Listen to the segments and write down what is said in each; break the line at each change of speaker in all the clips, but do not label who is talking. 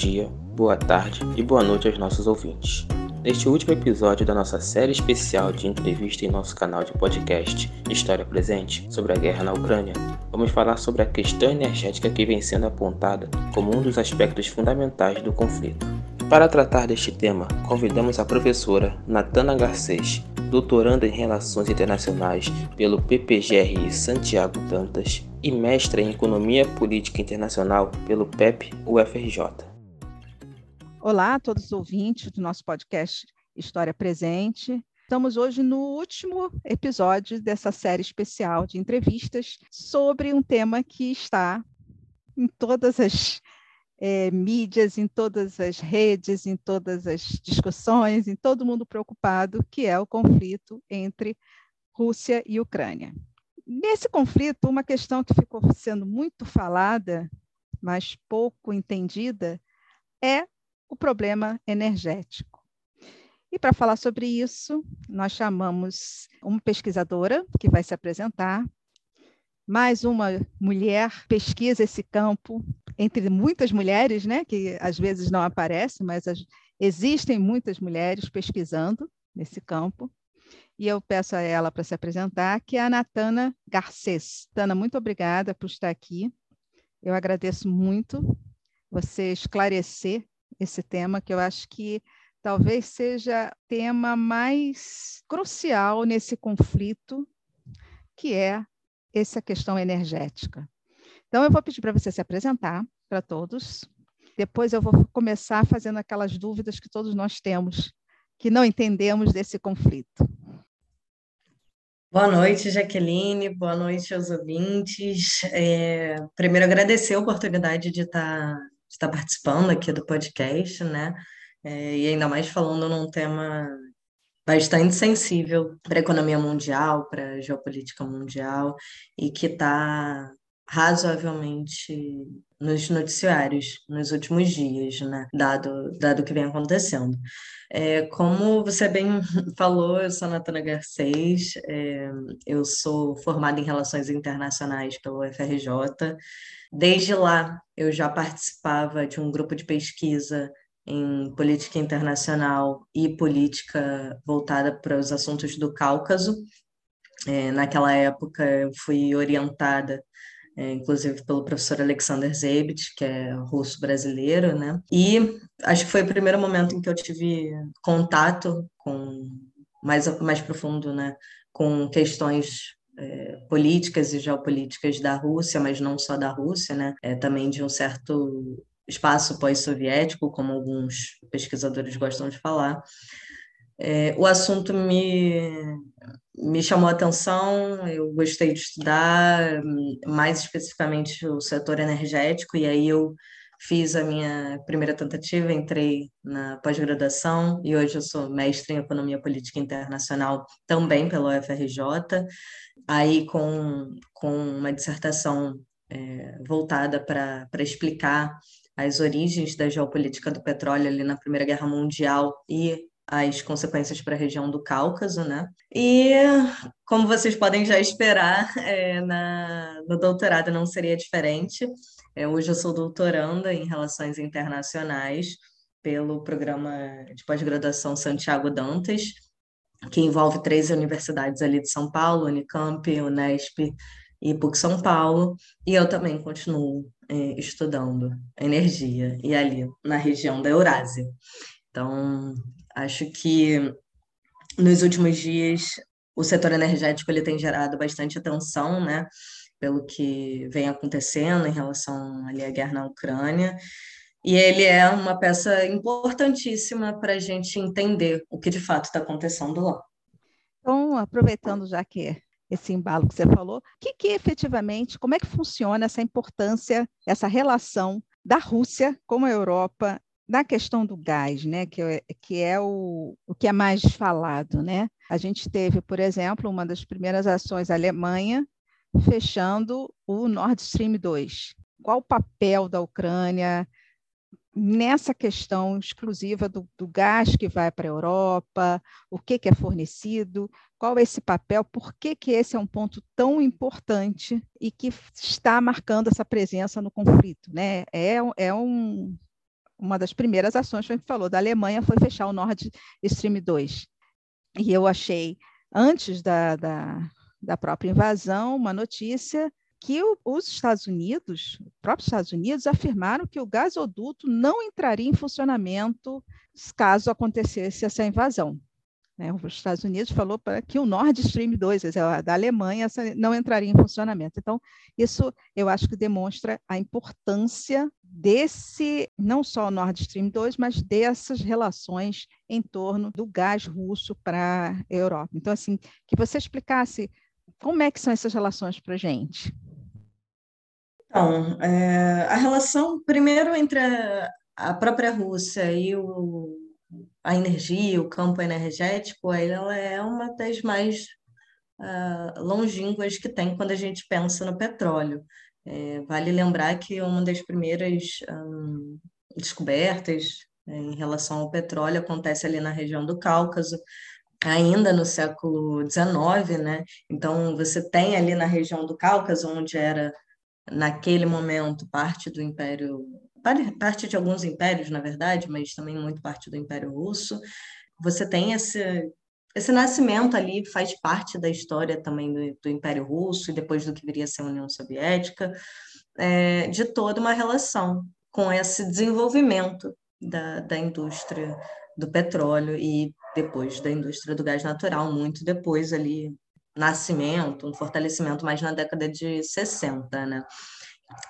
dia, boa tarde e boa noite aos nossos ouvintes. Neste último episódio da nossa série especial de entrevista em nosso canal de podcast História Presente sobre a guerra na Ucrânia, vamos falar sobre a questão energética que vem sendo apontada como um dos aspectos fundamentais do conflito. Para tratar deste tema, convidamos a professora Natana Garcês, doutoranda em Relações Internacionais pelo PPGRI Santiago Dantas e mestra em Economia Política Internacional pelo PEP UFRJ.
Olá a todos os ouvintes do nosso podcast História Presente. Estamos hoje no último episódio dessa série especial de entrevistas sobre um tema que está em todas as é, mídias, em todas as redes, em todas as discussões, em todo mundo preocupado, que é o conflito entre Rússia e Ucrânia. Nesse conflito, uma questão que ficou sendo muito falada, mas pouco entendida, é o problema energético. E para falar sobre isso, nós chamamos uma pesquisadora que vai se apresentar, mais uma mulher pesquisa esse campo, entre muitas mulheres, né, que às vezes não aparecem, mas as, existem muitas mulheres pesquisando nesse campo. E eu peço a ela para se apresentar, que é a Natana Garcês. Tana, muito obrigada por estar aqui. Eu agradeço muito você esclarecer esse tema, que eu acho que talvez seja o tema mais crucial nesse conflito, que é essa questão energética. Então, eu vou pedir para você se apresentar para todos. Depois eu vou começar fazendo aquelas dúvidas que todos nós temos, que não entendemos desse conflito.
Boa noite, Jaqueline. Boa noite aos ouvintes. É, primeiro, agradecer a oportunidade de estar está participando aqui do podcast, né? É, e ainda mais falando num tema bastante sensível para a economia mundial, para a geopolítica mundial, e que está razoavelmente nos noticiários nos últimos dias, né? Dado, dado o que vem acontecendo. É, como você bem falou, eu sou a Natana Garcês, é, eu sou formada em Relações Internacionais pelo UFRJ, Desde lá, eu já participava de um grupo de pesquisa em política internacional e política voltada para os assuntos do Cáucaso. É, naquela época, eu fui orientada, é, inclusive pelo professor Alexander Zebit, que é russo brasileiro, né? E acho que foi o primeiro momento em que eu tive contato com mais mais profundo, né, com questões é, políticas e geopolíticas da Rússia, mas não só da Rússia, né? É, também de um certo espaço pós-soviético, como alguns pesquisadores gostam de falar. É, o assunto me, me chamou a atenção, eu gostei de estudar, mais especificamente o setor energético, e aí eu fiz a minha primeira tentativa, entrei na pós-graduação e hoje eu sou mestre em Economia Política Internacional também pela UFRJ aí com, com uma dissertação é, voltada para explicar as origens da geopolítica do petróleo ali na Primeira Guerra Mundial e as consequências para a região do Cáucaso, né? E, como vocês podem já esperar, é, na, no doutorado não seria diferente. É, hoje eu sou doutoranda em Relações Internacionais pelo programa de pós-graduação Santiago Dantas, que envolve três universidades ali de São Paulo, Unicamp, Unesp e PUC São Paulo, e eu também continuo é, estudando energia, e ali na região da Eurásia. Então, acho que nos últimos dias o setor energético ele tem gerado bastante atenção, né, pelo que vem acontecendo em relação ali à guerra na Ucrânia, e ele é uma peça importantíssima para a gente entender o que de fato está acontecendo lá.
Então, aproveitando já que esse embalo que você falou, o que, que efetivamente, como é que funciona essa importância, essa relação da Rússia com a Europa na questão do gás, né, que é, que é o, o que é mais falado, né? A gente teve, por exemplo, uma das primeiras ações, a Alemanha fechando o Nord Stream 2. Qual o papel da Ucrânia? nessa questão exclusiva do, do gás que vai para a Europa, o que, que é fornecido, qual é esse papel, por que, que esse é um ponto tão importante e que está marcando essa presença no conflito. Né? É, é um, uma das primeiras ações que falou da Alemanha foi fechar o Nord Stream 2. E eu achei, antes da, da, da própria invasão, uma notícia que o, os Estados Unidos, os próprios Estados Unidos, afirmaram que o gasoduto não entraria em funcionamento caso acontecesse essa invasão. Né? Os Estados Unidos falou para que o Nord Stream 2, da Alemanha, não entraria em funcionamento. Então, isso eu acho que demonstra a importância desse, não só o Nord Stream 2, mas dessas relações em torno do gás russo para a Europa. Então, assim, que você explicasse como é que são essas relações para a gente.
Então, é, a relação, primeiro, entre a, a própria Rússia e o, a energia, o campo energético, ela é uma das mais uh, longínquas que tem quando a gente pensa no petróleo. É, vale lembrar que uma das primeiras um, descobertas é, em relação ao petróleo acontece ali na região do Cáucaso, ainda no século XIX, né? Então, você tem ali na região do Cáucaso, onde era naquele momento parte do Império, parte de alguns impérios, na verdade, mas também muito parte do Império Russo. Você tem esse esse nascimento ali faz parte da história também do, do Império Russo e depois do que viria a ser a União Soviética, é, de toda uma relação com esse desenvolvimento da, da indústria do petróleo e depois da indústria do gás natural, muito depois ali, nascimento, um fortalecimento mais na década de 60, né?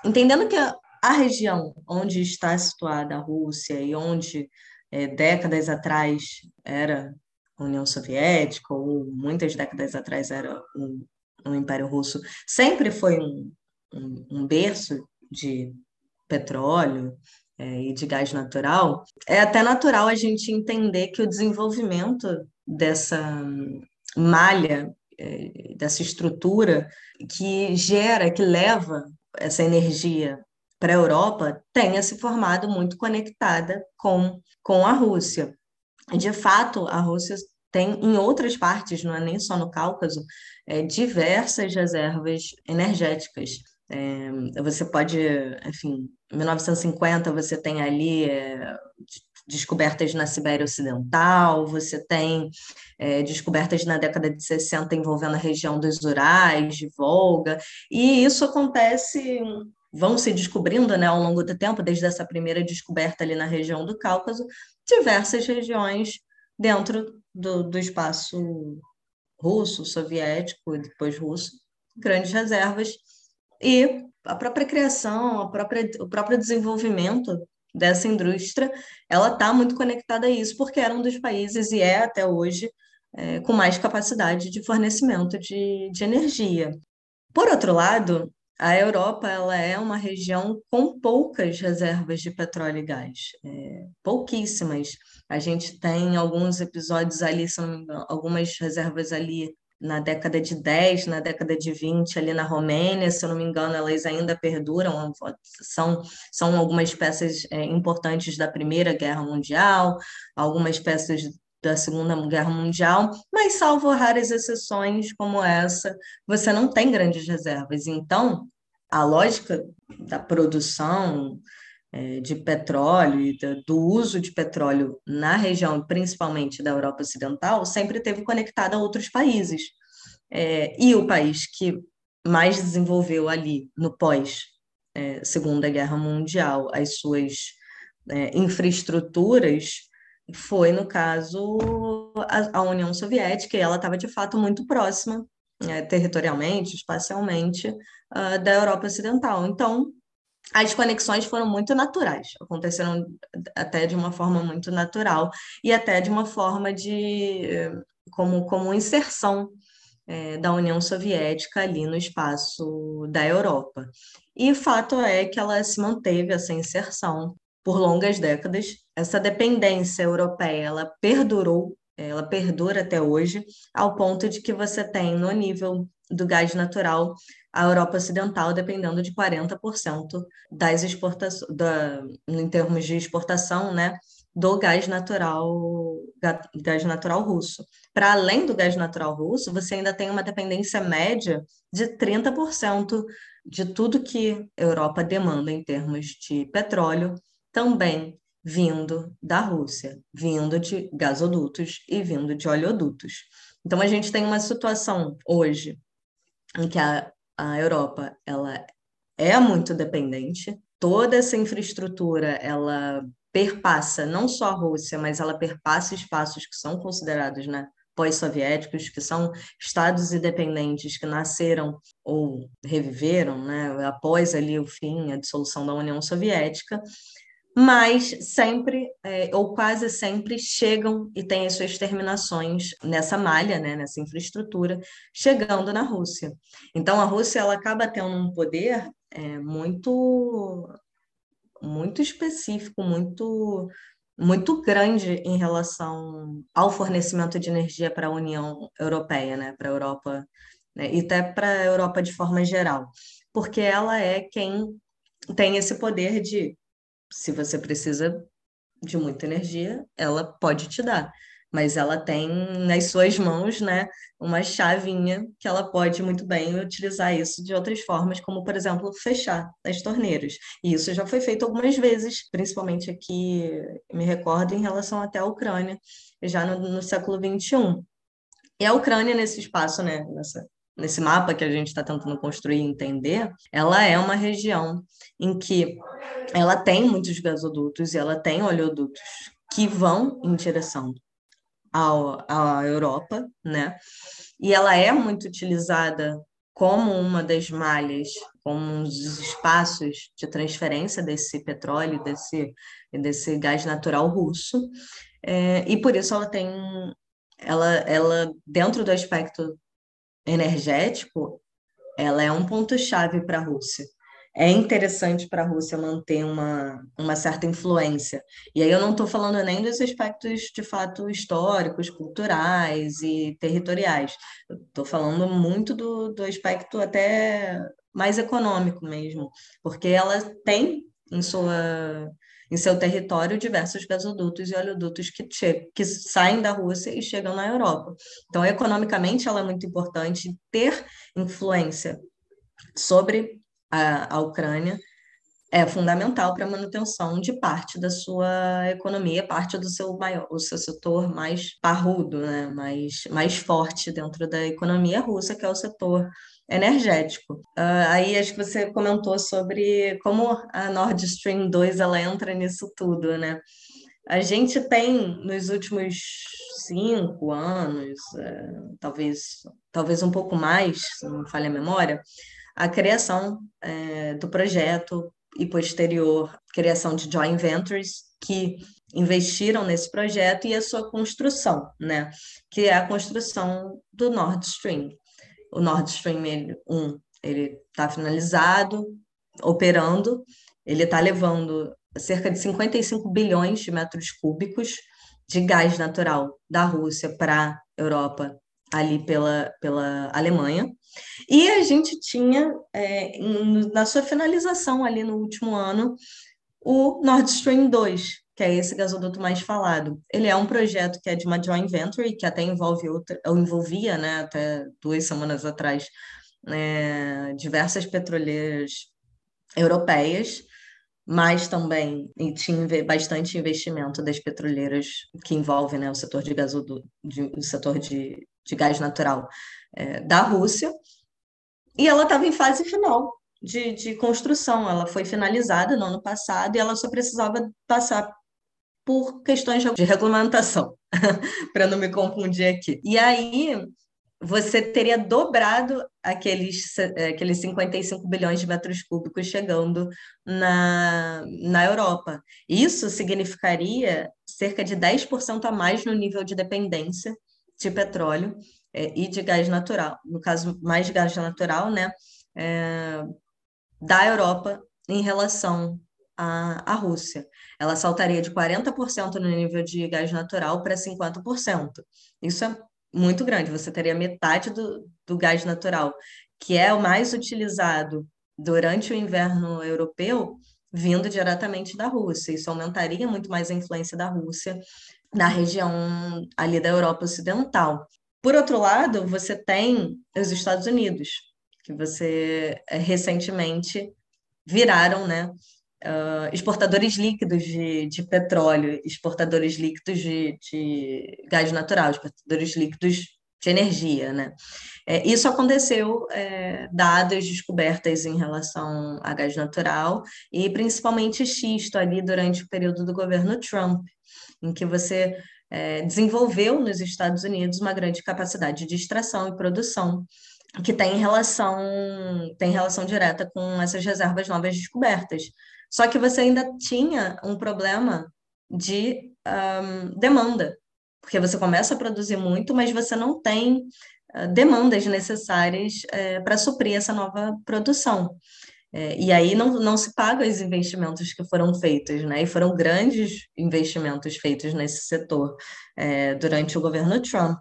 Entendendo que a, a região onde está situada a Rússia e onde é, décadas atrás era a União Soviética, ou muitas décadas atrás era o, Império Russo, sempre foi um, um, um berço de petróleo, é, e de gás natural, é até natural a gente entender que o desenvolvimento dessa malha, é, dessa estrutura que gera, que leva essa energia para a Europa, tenha se formado muito conectada com, com a Rússia. De fato, a Rússia tem em outras partes, não é nem só no Cáucaso, é, diversas reservas energéticas. É, você pode, enfim, em 1950 você tem ali é, descobertas na Sibéria Ocidental, você tem é, descobertas na década de 60 envolvendo a região dos Urais, de Volga, e isso acontece, vão se descobrindo né, ao longo do tempo, desde essa primeira descoberta ali na região do Cáucaso, diversas regiões dentro do, do espaço russo, soviético e depois russo, grandes reservas e a própria criação, a própria, o próprio desenvolvimento dessa indústria, ela está muito conectada a isso, porque era um dos países, e é até hoje, é, com mais capacidade de fornecimento de, de energia. Por outro lado, a Europa ela é uma região com poucas reservas de petróleo e gás, é, pouquíssimas. A gente tem alguns episódios ali, são algumas reservas ali na década de 10, na década de 20, ali na Romênia, se eu não me engano, elas ainda perduram, são, são algumas peças é, importantes da Primeira Guerra Mundial, algumas peças da Segunda Guerra Mundial, mas salvo raras exceções como essa, você não tem grandes reservas. Então, a lógica da produção é, de petróleo e do uso de petróleo na região, principalmente da Europa Ocidental, sempre teve conectada a outros países. É, e o país que mais desenvolveu ali no pós é, Segunda Guerra Mundial as suas é, infraestruturas foi, no caso, a, a União Soviética, e ela estava de fato muito próxima, é, territorialmente, espacialmente, uh, da Europa Ocidental. Então, as conexões foram muito naturais, aconteceram até de uma forma muito natural e até de uma forma de como, como inserção é, da União Soviética ali no espaço da Europa. E fato é que ela se manteve essa inserção por longas décadas. Essa dependência europeia ela perdurou, ela perdura até hoje, ao ponto de que você tem no nível do gás natural a Europa Ocidental dependendo de 40% das exportações, da, em termos de exportação, né, do gás natural, gás natural russo. Para além do gás natural russo, você ainda tem uma dependência média de 30% de tudo que a Europa demanda em termos de petróleo, também vindo da Rússia, vindo de gasodutos e vindo de oleodutos. Então a gente tem uma situação hoje em que a, a Europa ela é muito dependente, toda essa infraestrutura ela perpassa não só a Rússia, mas ela perpassa espaços que são considerados né, pós-soviéticos, que são estados independentes que nasceram ou reviveram né, após ali o fim, a dissolução da União Soviética, mas sempre, é, ou quase sempre, chegam e têm as suas terminações nessa malha, né, nessa infraestrutura, chegando na Rússia. Então, a Rússia ela acaba tendo um poder é, muito, muito específico, muito, muito grande em relação ao fornecimento de energia para a União Europeia, né, para a Europa, né, e até para a Europa de forma geral, porque ela é quem tem esse poder de se você precisa de muita energia, ela pode te dar. Mas ela tem nas suas mãos, né, uma chavinha que ela pode muito bem utilizar isso de outras formas, como, por exemplo, fechar as torneiras. E isso já foi feito algumas vezes, principalmente aqui, me recordo, em relação até à Ucrânia, já no, no século XXI. E a Ucrânia, nesse espaço, né, nessa nesse mapa que a gente está tentando construir e entender, ela é uma região em que ela tem muitos gasodutos e ela tem oleodutos que vão em direção ao, à Europa, né? E ela é muito utilizada como uma das malhas, como um dos espaços de transferência desse petróleo, desse, desse gás natural russo. É, e por isso ela tem, ela, ela dentro do aspecto energético, ela é um ponto-chave para a Rússia. É interessante para a Rússia manter uma, uma certa influência. E aí eu não estou falando nem dos aspectos de fato históricos, culturais e territoriais. Estou falando muito do, do aspecto até mais econômico mesmo, porque ela tem em sua em seu território diversos gasodutos e oleodutos que, que saem da Rússia e chegam na Europa. Então, economicamente, ela é muito importante ter influência sobre a, a Ucrânia é fundamental para a manutenção de parte da sua economia, parte do seu maior, o seu setor mais parrudo, né? mais, mais forte dentro da economia russa, que é o setor energético. Uh, aí acho que você comentou sobre como a Nord Stream 2 ela entra nisso tudo, né? A gente tem nos últimos cinco anos, é, talvez, talvez um pouco mais, se não falha a memória, a criação é, do projeto e posterior criação de joint ventures que investiram nesse projeto e a sua construção, né? Que é a construção do Nord Stream o Nord Stream 1 ele está finalizado, operando, ele está levando cerca de 55 bilhões de metros cúbicos de gás natural da Rússia para a Europa, ali pela, pela Alemanha. E a gente tinha, é, na sua finalização ali no último ano, o Nord Stream 2, que é esse gasoduto mais falado. Ele é um projeto que é de uma joint venture, que até envolve outra, ou envolvia, né, até duas semanas atrás, é, diversas petroleiras europeias, mas também e tinha bastante investimento das petroleiras que envolvem né, o setor de gasoduto, de, o setor de, de gás natural é, da Rússia. E ela estava em fase final de, de construção. Ela foi finalizada no ano passado e ela só precisava passar por questões de regulamentação, para não me confundir aqui. E aí você teria dobrado aqueles, aqueles 55 bilhões de metros cúbicos chegando na, na Europa. Isso significaria cerca de 10% a mais no nível de dependência de petróleo é, e de gás natural, no caso, mais de gás natural, né, é, da Europa em relação à, à Rússia ela saltaria de 40% no nível de gás natural para 50%. Isso é muito grande, você teria metade do, do gás natural, que é o mais utilizado durante o inverno europeu, vindo diretamente da Rússia. Isso aumentaria muito mais a influência da Rússia na região ali da Europa Ocidental. Por outro lado, você tem os Estados Unidos, que você eh, recentemente viraram, né, uh, exportadores líquidos de, de, petróleo, exportadores líquidos de, de, gás natural, exportadores líquidos de energia, né? É, isso aconteceu é, dadas descobertas em relação a gás natural e principalmente xisto ali durante o período do governo Trump, em que você é, desenvolveu nos Estados Unidos uma grande capacidade de extração e produção que tem relação tem relação direta com essas reservas novas descobertas. Só que você ainda tinha um problema de um, demanda, porque você começa a produzir muito, mas você não tem uh, demandas necessárias uh, para suprir essa nova produção. É, e aí não, não se paga os investimentos que foram feitos, né? E foram grandes investimentos feitos nesse setor é, durante o governo Trump.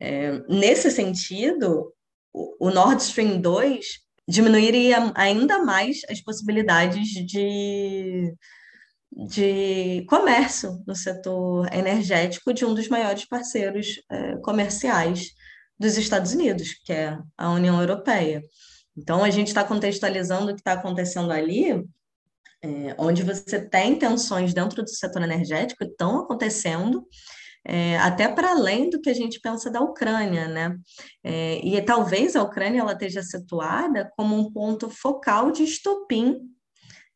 É, nesse sentido, o, Nord Stream 2 diminuiria ainda mais as possibilidades de, de comércio no setor energético de um dos maiores parceiros é, comerciais dos Estados Unidos, que é a União Europeia. Então, a gente está contextualizando o que está acontecendo ali, é, onde você tem tensões dentro do setor energético, estão acontecendo, é, até para além do que a gente pensa da Ucrânia, né? É, e talvez a Ucrânia ela esteja situada como um ponto focal de estopim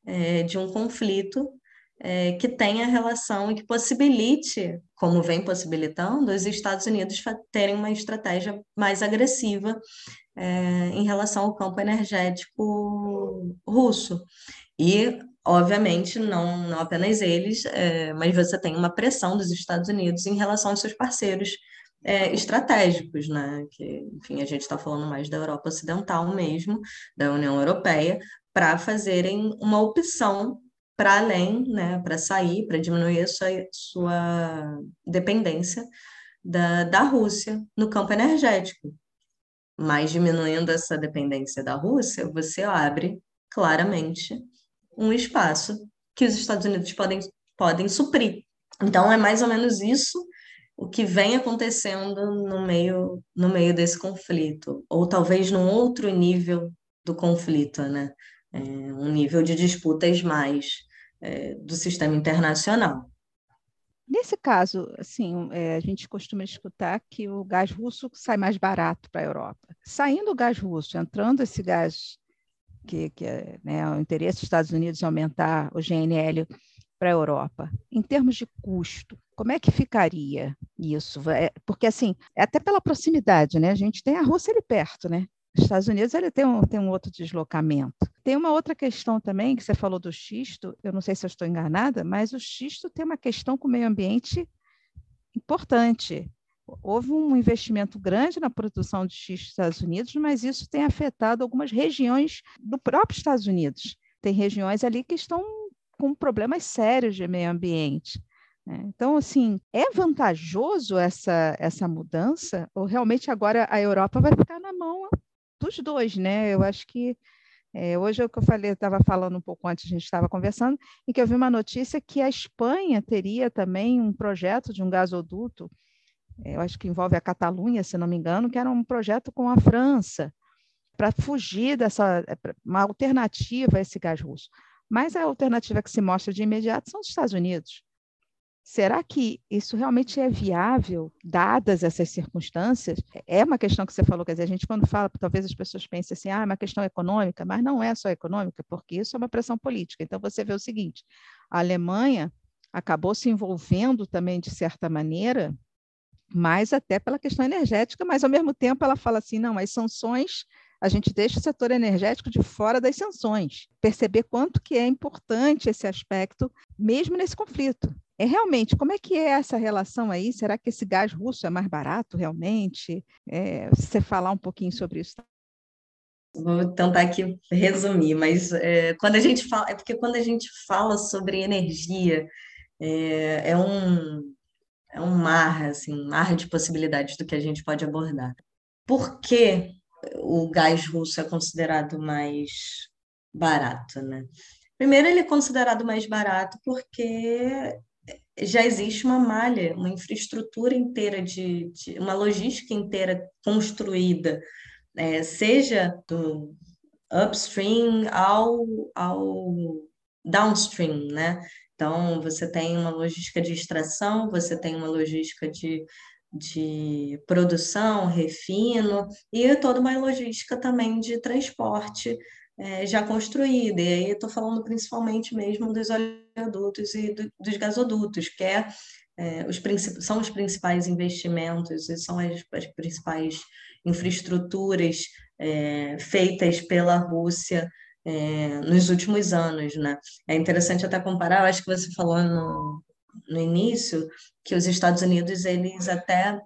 é, de um conflito é, que tenha relação e que possibilite, como vem possibilitando, os Estados Unidos terem uma estratégia mais agressiva é, em relação ao campo energético russo. E, obviamente, não, não apenas eles, é, mas você tem uma pressão dos Estados Unidos em relação aos seus parceiros é, estratégicos, né? Que, enfim, a gente está falando mais da Europa Ocidental mesmo, da União Europeia, para fazerem uma opção para além, né, para sair, para diminuir a sua, sua dependência da, da Rússia no campo energético. Mas diminuindo essa dependência da Rússia, você abre claramente um espaço que os Estados Unidos podem, podem suprir. Então, é mais ou menos isso o que vem acontecendo no meio, no meio desse conflito, ou talvez num outro nível do conflito, né? É, um nível de disputas mais é, do sistema internacional.
Nesse caso, assim, é, a gente costuma escutar que o gás russo sai mais barato para a Europa. Saindo o gás russo, entrando esse gás que, que é né, o interesse dos Estados Unidos aumentar o GNL para a Europa, em termos de custo, como é que ficaria isso? É, porque, assim, é até pela proximidade, né? A gente tem a Rússia ali perto, né? Os Estados Unidos ele tem um, tem um outro deslocamento. Tem uma outra questão também, que você falou do xisto, eu não sei se eu estou enganada, mas o xisto tem uma questão com o meio ambiente importante. Houve um investimento grande na produção de xisto nos Estados Unidos, mas isso tem afetado algumas regiões do próprio Estados Unidos. Tem regiões ali que estão com problemas sérios de meio ambiente. Né? Então, assim, é vantajoso essa, essa mudança? Ou realmente agora a Europa vai ficar na mão dos dois, né? Eu acho que é, hoje é o que eu falei, estava falando um pouco antes, a gente estava conversando, e que eu vi uma notícia que a Espanha teria também um projeto de um gasoduto, eu acho que envolve a Catalunha, se não me engano, que era um projeto com a França, para fugir dessa, é, uma alternativa a esse gás russo. Mas a alternativa que se mostra de imediato são os Estados Unidos. Será que isso realmente é viável, dadas essas circunstâncias? É uma questão que você falou, quer dizer, a gente quando fala, talvez as pessoas pensem assim, ah, é uma questão econômica, mas não é só econômica, porque isso é uma pressão política. Então, você vê o seguinte, a Alemanha acabou se envolvendo também, de certa maneira, mais até pela questão energética, mas, ao mesmo tempo, ela fala assim, não, as sanções a gente deixa o setor energético de fora das sanções, perceber quanto que é importante esse aspecto, mesmo nesse conflito. É realmente, como é que é essa relação aí? Será que esse gás russo é mais barato realmente? É, você falar um pouquinho sobre isso.
Vou tentar aqui resumir, mas é, quando a gente fala, é porque quando a gente fala sobre energia, é, é um é um mar, assim, um mar de possibilidades do que a gente pode abordar. Por que o gás russo é considerado mais barato, né? Primeiro, ele é considerado mais barato porque já existe uma malha, uma infraestrutura inteira de, de uma logística inteira construída, é, seja do upstream ao, ao downstream, né? Então, você tem uma logística de extração, você tem uma logística de, de produção, refino, e toda uma logística também de transporte é, já construída. E aí estou falando principalmente mesmo dos oleodutos e do, dos gasodutos, que é, é, os são os principais investimentos e são as, as principais infraestruturas é, feitas pela Rússia é, nos últimos anos, né? É interessante até comparar, acho que você falou no, no início, que os Estados Unidos, eles até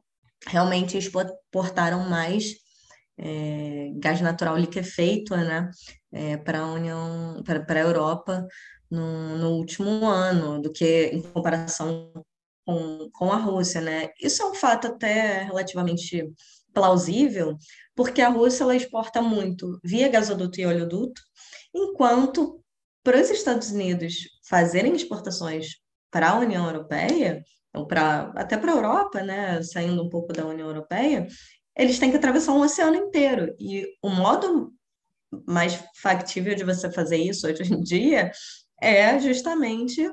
realmente exportaram mais é, gás natural liquefeito, né, é, para a União, para a Europa no, no último ano, do que em comparação com, com a Rússia, né? Isso é um fato até relativamente plausível, porque a Rússia ela exporta muito via gasoduto e oleoduto, enquanto para os Estados Unidos fazerem exportações para a União Europeia, ou para até para a Europa, né, saindo um pouco da União Europeia, eles têm que atravessar um oceano inteiro. E o modo mais factível de você fazer isso hoje em dia é justamente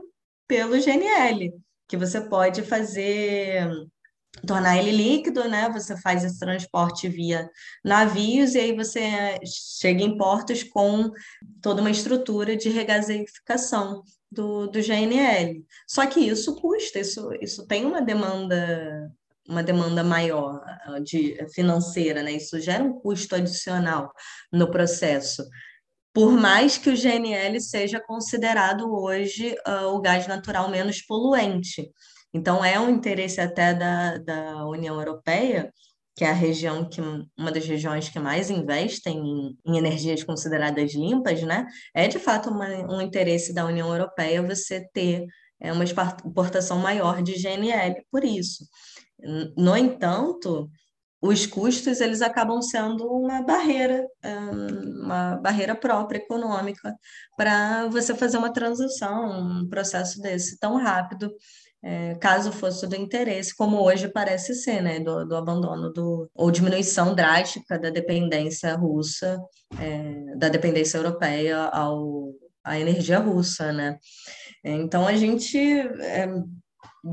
pelo GNL, que você pode fazer tornar ele líquido, né? Você faz esse transporte via navios e aí você chega em portos com toda uma estrutura de regasificação do, do GNL. Só que isso custa, isso, isso tem uma demanda uma demanda maior ah, de financeira, né? Isso gera um custo adicional no processo. Por mais que o GNL seja considerado hoje uh, o gás natural menos poluente. Então, é um interesse até da, da União Europeia, que é a região que uma das regiões que mais investem em, em energias consideradas limpas, né? É de fato uma, um interesse da União Europeia você ter é, uma exportação maior de GNL por isso. No entanto, os custos eles acabam sendo uma barreira, uma barreira própria econômica para você fazer uma transição, um processo desse tão rápido, é, caso fosse do interesse, como hoje parece ser, né, do, do abandono do, ou diminuição drástica da dependência russa, é, da dependência europeia ao, à energia russa, né? Então a gente é,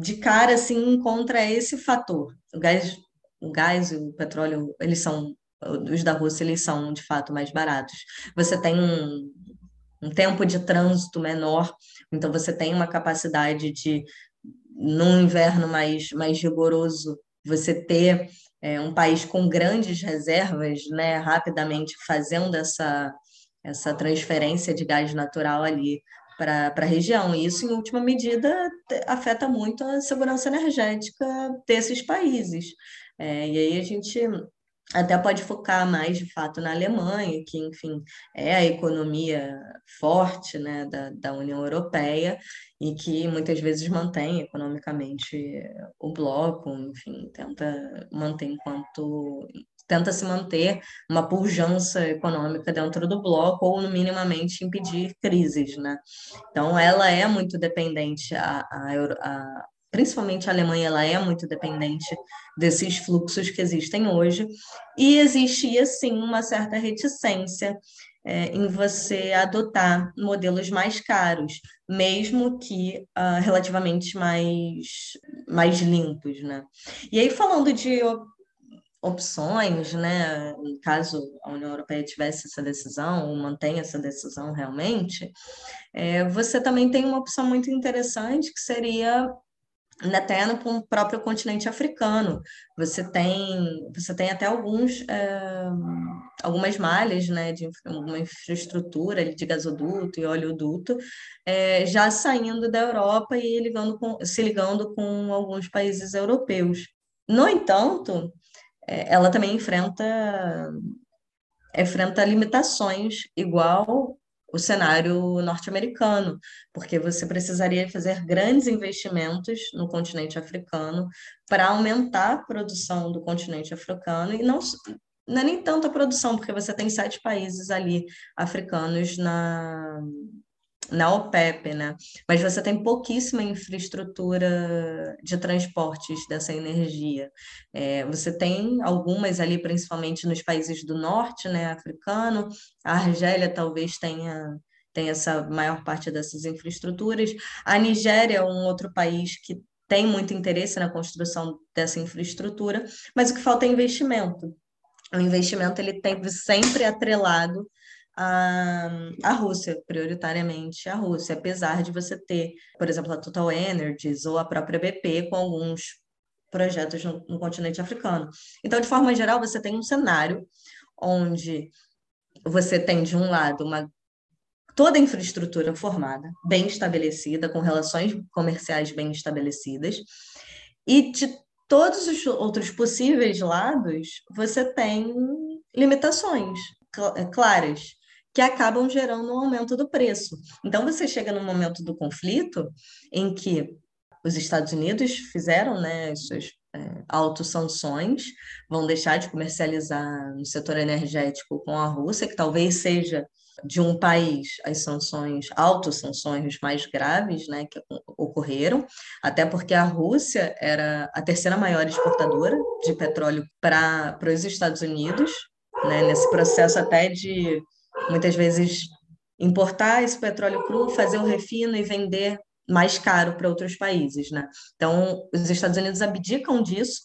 de cara assim encontra esse fator. O gás, o gás e o petróleo, eles são os da Rússia, eles são de fato mais baratos. Você tem um, um tempo de trânsito menor, então você tem uma capacidade de num inverno mais mais rigoroso, você ter é, um país com grandes reservas, né, rapidamente fazendo essa essa transferência de gás natural ali para a região. E isso, em última medida, afeta muito a segurança energética desses países. É, e aí a gente até pode focar mais, de fato, na Alemanha, que, enfim, é a economia forte né, da, da União Europeia e que muitas vezes mantém economicamente o bloco, enfim, tenta manter enquanto tenta se manter uma pujança econômica dentro do bloco ou, minimamente, impedir crises, né? Então, ela é muito dependente, a, a, a, principalmente a Alemanha, ela é muito dependente desses fluxos que existem hoje, e existia, sim, uma certa reticência é, em você adotar modelos mais caros, mesmo que uh, relativamente mais, mais limpos, né? E aí, falando de opções, né, caso a União Europeia tivesse essa decisão ou mantenha essa decisão realmente, é, você também tem uma opção muito interessante que seria até no próprio continente africano. Você tem, você tem até alguns, é, algumas malhas né, de uma infraestrutura de gasoduto e oleoduto é, já saindo da Europa e ligando com, se ligando com alguns países europeus. No entanto, é, ela também enfrenta enfrenta limitações igual o cenário norte-americano, porque você precisaria fazer grandes investimentos no continente africano para aumentar a produção do continente africano e não, não é nem tanto a produção, porque você tem sete países ali africanos na, na OPEP, né? Mas você tem pouquíssima infraestrutura de transportes dessa energia. É, você tem algumas ali, principalmente nos países do norte, né, africano. A Argélia talvez tenha tem essa maior parte dessas infraestruturas. A Nigéria é um outro país que tem muito interesse na construção dessa infraestrutura, mas o que falta é investimento. O investimento ele tem sempre atrelado a, a Rússia, prioritariamente a Rússia, apesar de você ter, por exemplo, a Total Energies ou a própria BP com alguns projetos no, no continente africano. Então, de forma geral, você tem um cenário onde você tem, de um lado, uma toda a infraestrutura formada, bem estabelecida, com relações comerciais bem estabelecidas, e de todos os outros possíveis lados, você tem limitações é, claras que acabam gerando um aumento do preço. Então, você chega no momento do conflito em que os Estados Unidos fizeram né, as suas é, autossanções, vão deixar de comercializar no setor energético com a Rússia, que talvez seja de um país as sanções, autossanções mais graves né, que ocorreram, até porque a Rússia era a terceira maior exportadora de petróleo para os Estados Unidos, né, nesse processo até de, muitas vezes, importar esse petróleo cru, fazer o refino e vender mais caro para outros países. Né? Então, os Estados Unidos abdicam disso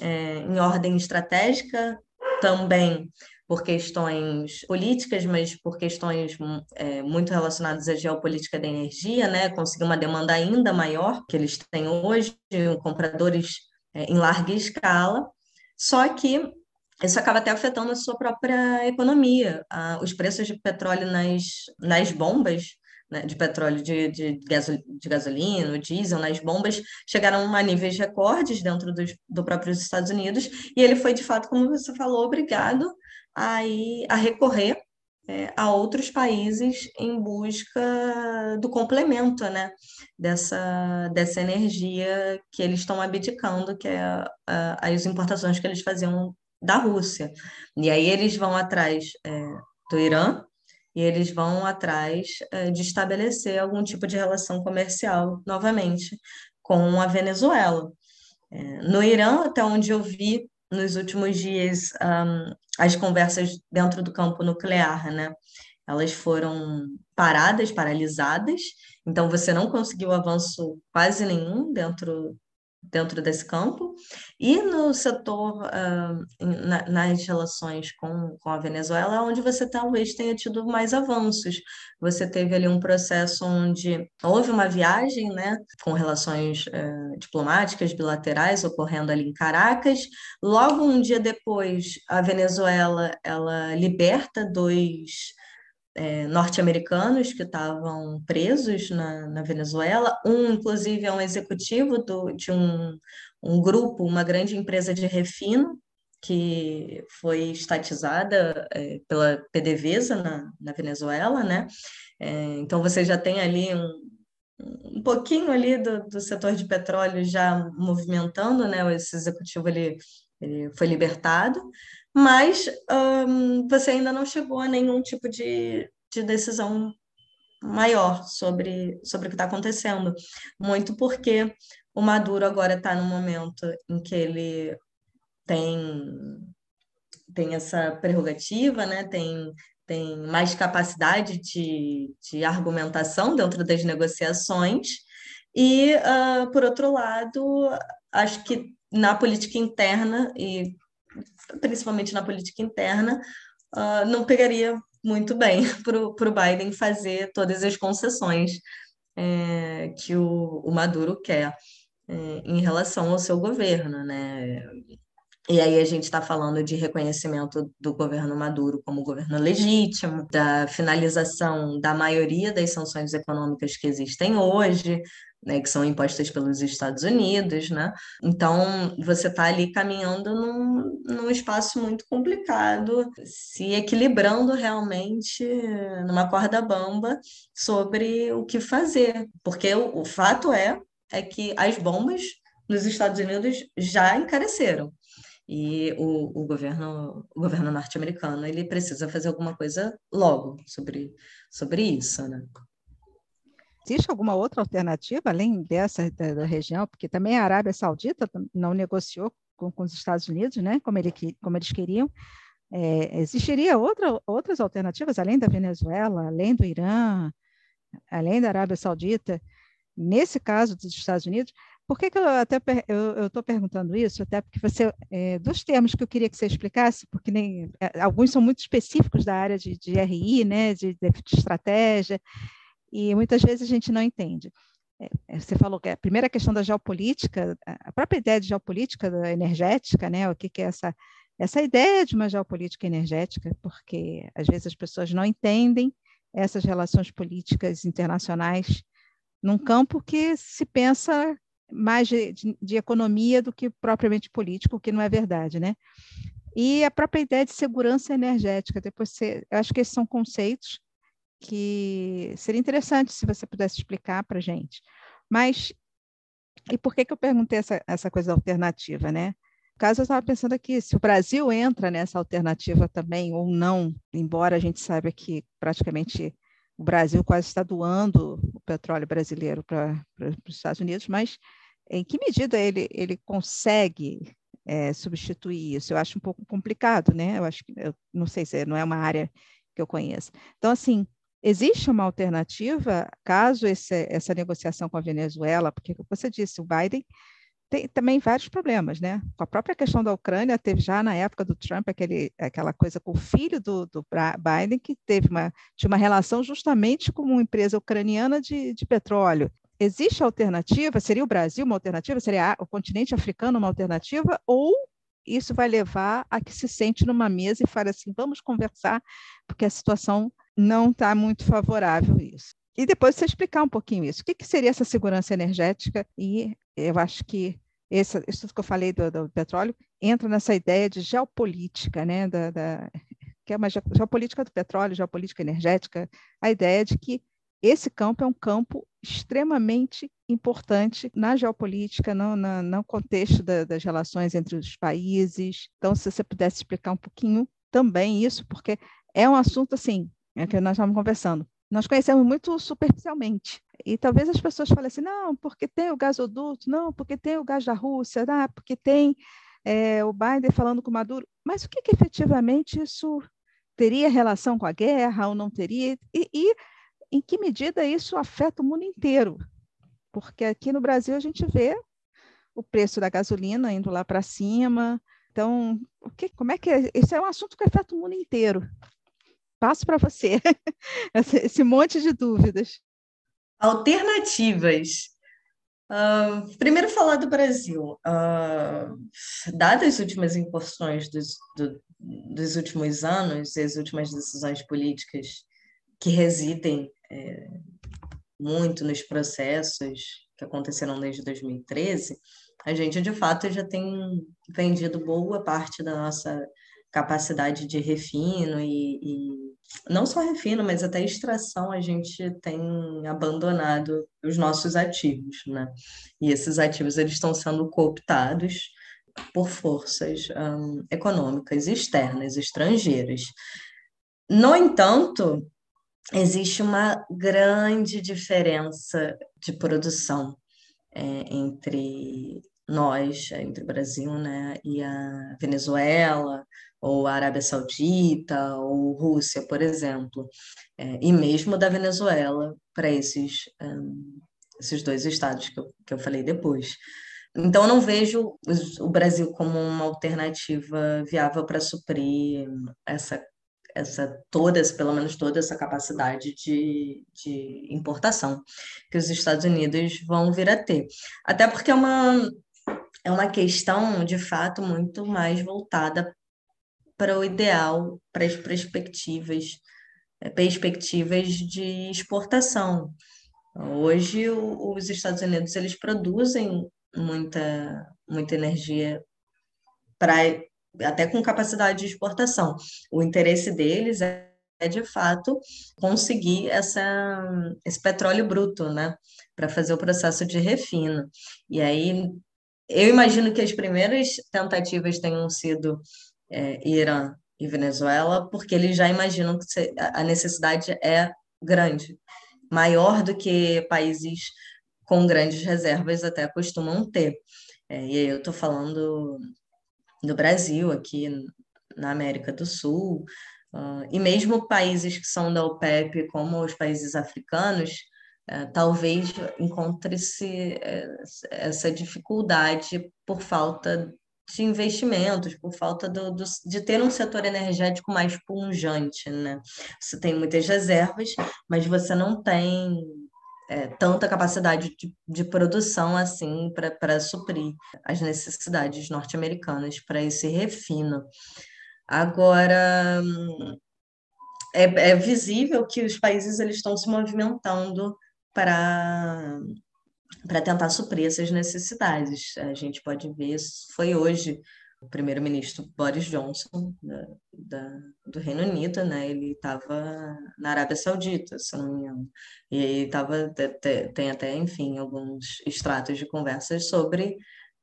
é, em ordem estratégica, também por questões políticas, mas por questões é, muito relacionadas à geopolítica da energia, né? Conseguir uma demanda ainda maior que eles têm hoje, compradores é, em larga escala. Só que isso acaba até afetando a sua própria economia. Ah, os preços de petróleo nas, nas bombas né, de petróleo, de, de, de gasolina, diesel, nas bombas, chegaram a níveis recordes dentro dos, do próprios Estados Unidos, e ele foi, de fato, como você falou, obrigado a, ir, a recorrer é, a outros países em busca do complemento né, dessa, dessa energia que eles estão abdicando, que é a, a, as importações que eles faziam da Rússia. E aí eles vão atrás é, do Irã, e eles vão atrás é, de estabelecer algum tipo de relação comercial novamente com a Venezuela. É, no Irã, até onde eu vi nos últimos dias um, as conversas dentro do campo nuclear, né? Elas foram paradas, paralisadas, então você não conseguiu avanço quase nenhum dentro dentro desse campo, e no setor, uh, na, nas relações com, com a Venezuela, onde você talvez tenha tido mais avanços. Você teve ali um processo onde houve uma viagem, né, com relações uh, diplomáticas bilaterais ocorrendo ali em Caracas. Logo um dia depois, a Venezuela ela liberta dois é, norte-americanos que estavam presos na, na, Venezuela. Um, inclusive, é um executivo do, de um, um grupo, uma grande empresa de refino, que foi estatizada é, pela PDVSA na, na Venezuela, né? É, então, você já tem ali um, um pouquinho ali do, do setor de petróleo já movimentando, né? Esse executivo ele, ele foi libertado, mas um, você ainda não chegou a nenhum tipo de, de decisão maior sobre, sobre o que está acontecendo. Muito porque o Maduro agora está no momento em que ele tem, tem essa prerrogativa, né? tem, tem mais capacidade de, de argumentação dentro das negociações, e, uh, por outro lado, acho que na política interna e principalmente na política interna, uh, não pegaria muito bem para o Biden fazer todas as concessões é, que o, o, Maduro quer é, em relação ao seu governo, né? E aí a gente está falando de reconhecimento do governo Maduro como governo legítimo, da finalização da maioria das sanções econômicas que existem hoje, né, que são impostas pelos Estados Unidos, né? Então, você está ali caminhando num, num espaço muito complicado, se equilibrando realmente numa corda bamba sobre o que fazer, porque o, o fato é, é que as bombas nos Estados Unidos já encareceram. E o, o governo, o governo norte-americano ele precisa fazer alguma coisa logo sobre, sobre isso, né?
Existe alguma outra alternativa além dessa da, da, região? Porque também a Arábia Saudita não negociou com, com os Estados Unidos, né? Como, ele, como eles queriam. É, existiria outra, outras alternativas, além da Venezuela, além do Irã, além da Arábia Saudita, nesse caso dos Estados Unidos, por que, que eu até eu estou perguntando isso? Até porque você é, dos termos que eu queria que você explicasse, porque nem é, alguns são muito específicos da área de, de RI, né, de, de, estratégia, e muitas vezes a gente não entende. É, é, você falou que a primeira questão da geopolítica, a própria ideia de geopolítica energética, né, o que, que é essa essa ideia de uma geopolítica energética, porque às vezes as pessoas não entendem essas relações políticas internacionais num campo que se pensa mais de, de, de, economia do que propriamente político, o que não é verdade, né? E a própria ideia de segurança energética, depois você, eu acho que esses são conceitos que seria interessante se você pudesse explicar para a gente. Mas, e por que, que eu perguntei essa, essa coisa alternativa, né? Caso, eu estava pensando aqui, se o Brasil entra nessa alternativa também ou não, embora a gente saiba que praticamente o Brasil quase está doando o petróleo brasileiro para os Estados Unidos, mas em que medida ele, ele consegue é, substituir isso? Eu acho um pouco complicado, né? Eu acho que, eu não sei se não é uma área que eu conheço. Então, assim, existe uma alternativa caso esse, essa negociação com a Venezuela, porque você disse, o Biden tem também vários problemas, né? Com a própria questão da Ucrânia, teve já na época do Trump aquele, aquela coisa com o filho do, do Biden, que teve uma, tinha uma relação justamente com uma empresa ucraniana de, de petróleo. Existe alternativa? Seria o Brasil uma alternativa? Seria o continente africano uma alternativa? Ou isso vai levar a que se sente numa mesa e fale assim, vamos conversar, porque a situação não está muito favorável isso. E depois você explicar um pouquinho isso. O que, que seria essa segurança energética? E eu acho que esse, isso que eu falei do, do, petróleo entra nessa ideia de geopolítica, né? Da, da, que é uma geopolítica do petróleo, geopolítica energética, a ideia de que esse campo é um campo extremamente importante na geopolítica, no, na, no contexto da, das relações entre os países. Então, se você pudesse explicar um pouquinho também isso, porque é um assunto assim, é que nós estamos conversando. Nós conhecemos muito superficialmente. E talvez as pessoas falem assim, não, porque tem o gasoduto, não, porque tem o gás da Rússia, não, porque tem é, o Biden falando com o Maduro. Mas o que, que efetivamente isso teria relação com a guerra ou não teria? E, e em que medida isso afeta o mundo inteiro. Porque aqui no Brasil a gente vê o preço da gasolina indo lá para cima. Então, o que, como é que é? Isso é um assunto que afeta o mundo inteiro. Passo para você esse monte de dúvidas.
Alternativas. Uh, primeiro falar do Brasil. Uh, dadas as últimas incursões dos, do, dos últimos anos e as últimas decisões políticas que residem é, muito nos processos que aconteceram desde 2013, a gente de fato já tem vendido boa parte da nossa capacidade de refino e, e, não só refino, mas até extração a gente tem abandonado os nossos ativos, né? E esses ativos eles estão sendo cooptados por forças um, econômicas externas, estrangeiras. No entanto, existe uma grande diferença de produção é, entre nós, entre o Brasil né, e a Venezuela, ou Arábia Saudita, ou Rússia, por exemplo, é, e mesmo da Venezuela para esses, um, esses dois estados que eu, que eu falei depois. Então, eu não vejo o Brasil como uma alternativa viável para suprir essa essa toda, pelo menos toda essa capacidade de, de importação que os Estados Unidos vão vir a ter. Até porque é uma, é uma questão, de fato, muito mais voltada para o ideal, para as perspectivas, é, perspectivas de exportação. Hoje, os Estados Unidos eles produzem muita, muita energia para até com capacidade de exportação. O interesse deles é, é de fato conseguir essa, esse petróleo bruto, né, para fazer o processo de refino. E aí eu imagino que as primeiras tentativas tenham sido é, Irã e Venezuela, porque eles já imaginam que a necessidade é grande, maior do que países com grandes reservas até costumam ter. É, e aí eu estou falando do Brasil, aqui na América do Sul, uh, e mesmo países que são da OPEP, como os países africanos, uh, talvez encontre-se uh, essa dificuldade por falta de investimentos, por falta do, do, de ter um setor energético mais pungente, né? Você tem muitas reservas, mas você não tem é, tanta capacidade de, de produção assim para suprir as necessidades norte-americanas para esse refino. Agora, é, é visível que os países eles estão se movimentando para para tentar suprir essas necessidades. A gente pode ver, foi hoje o primeiro-ministro Boris Johnson da, da, do Reino Unido, né? Ele estava na Arábia Saudita, se não me engano, e aí estava tem até, enfim, alguns extratos de conversas sobre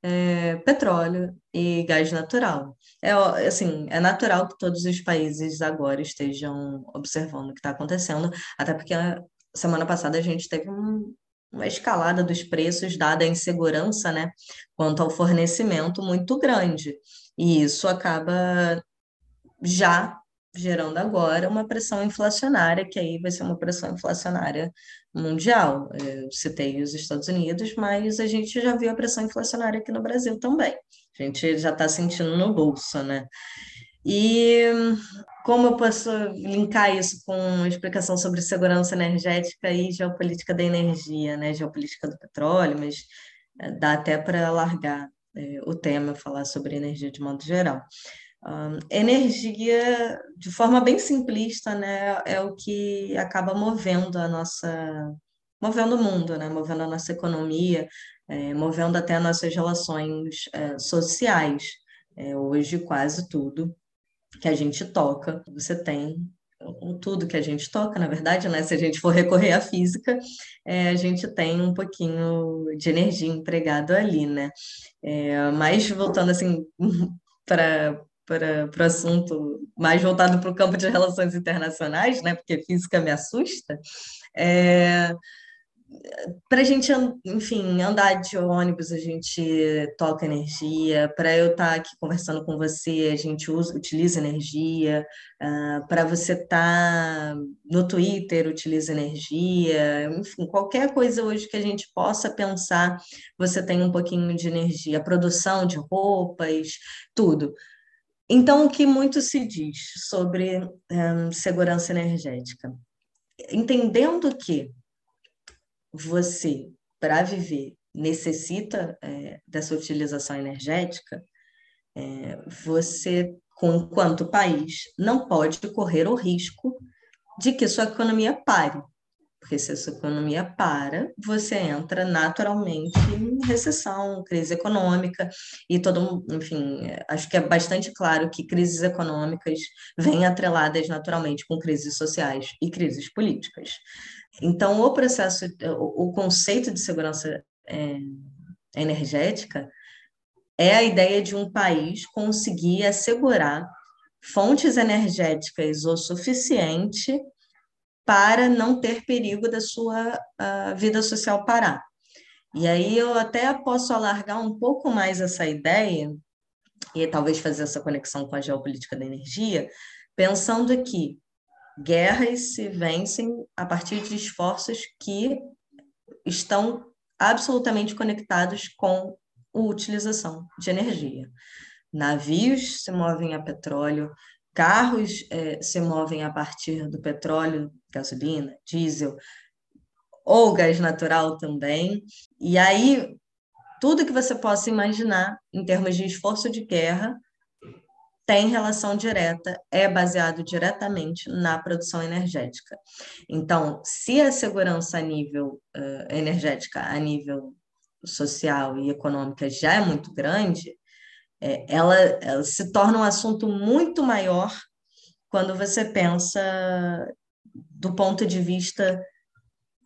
é, petróleo e gás natural. É assim, é natural que todos os países agora estejam observando o que está acontecendo, até porque a semana passada a gente teve um, uma escalada dos preços, dada a insegurança né, quanto ao fornecimento muito grande. E isso acaba já gerando agora uma pressão inflacionária, que aí vai ser uma pressão inflacionária mundial. Eu citei os Estados Unidos, mas a gente já viu a pressão inflacionária aqui no Brasil também. A gente já está sentindo no bolso, né? E como eu posso linkar isso com uma explicação sobre segurança energética e geopolítica da energia, né? Geopolítica do petróleo, mas eh, dá até para alargar é, o tema, falar sobre energia de modo geral. Um, energia, de forma bem simplista, né, é o que acaba movendo a nossa, movendo o mundo, né, movendo a nossa economia, é, movendo até nossas relações é, sociais. É, hoje, quase tudo que a gente toca, você tem tudo que a gente toca, na verdade, né? Se a gente for recorrer à física, é, a gente tem um pouquinho de energia empregado ali, né? É, mas voltando assim para para o assunto mais voltado para o campo de relações internacionais, né? Porque física me assusta. É, para a gente, enfim, andar de ônibus, a gente toca energia. Para eu estar tá aqui conversando com você, a gente usa, utiliza energia. Uh, para você estar tá no Twitter, utiliza energia. Enfim, qualquer coisa hoje que a gente possa pensar, você tem um pouquinho de energia. Produção de roupas, tudo. Então, o que muito se diz sobre um, segurança energética? Entendendo que você, para viver, necessita é, dessa utilização energética, é, você, enquanto país, não pode correr o risco de que sua economia pare. Porque se a sua economia para, você entra naturalmente em recessão, crise econômica, e todo, enfim, acho que é bastante claro que crises econômicas vêm atreladas naturalmente com crises sociais e crises políticas. Então, o processo, o, conceito de segurança é, energética é a ideia de um país conseguir assegurar fontes energéticas o suficiente para não ter perigo da sua vida social parar. E aí eu até posso alargar um pouco mais essa ideia e talvez fazer essa conexão com a geopolítica da energia, pensando que guerras se vencem a partir de esforços que estão absolutamente conectados com a utilização de energia. Navios se movem a petróleo, carros eh, se movem a partir do petróleo, gasolina, diesel ou gás natural também. E aí, tudo que você possa imaginar em termos de esforço de guerra tem relação direta, é baseado diretamente na produção energética. Então, se a segurança a nível uh, energética, a nível social e econômica já é muito grande, é, ela, ela se torna um assunto muito maior quando você pensa do ponto de vista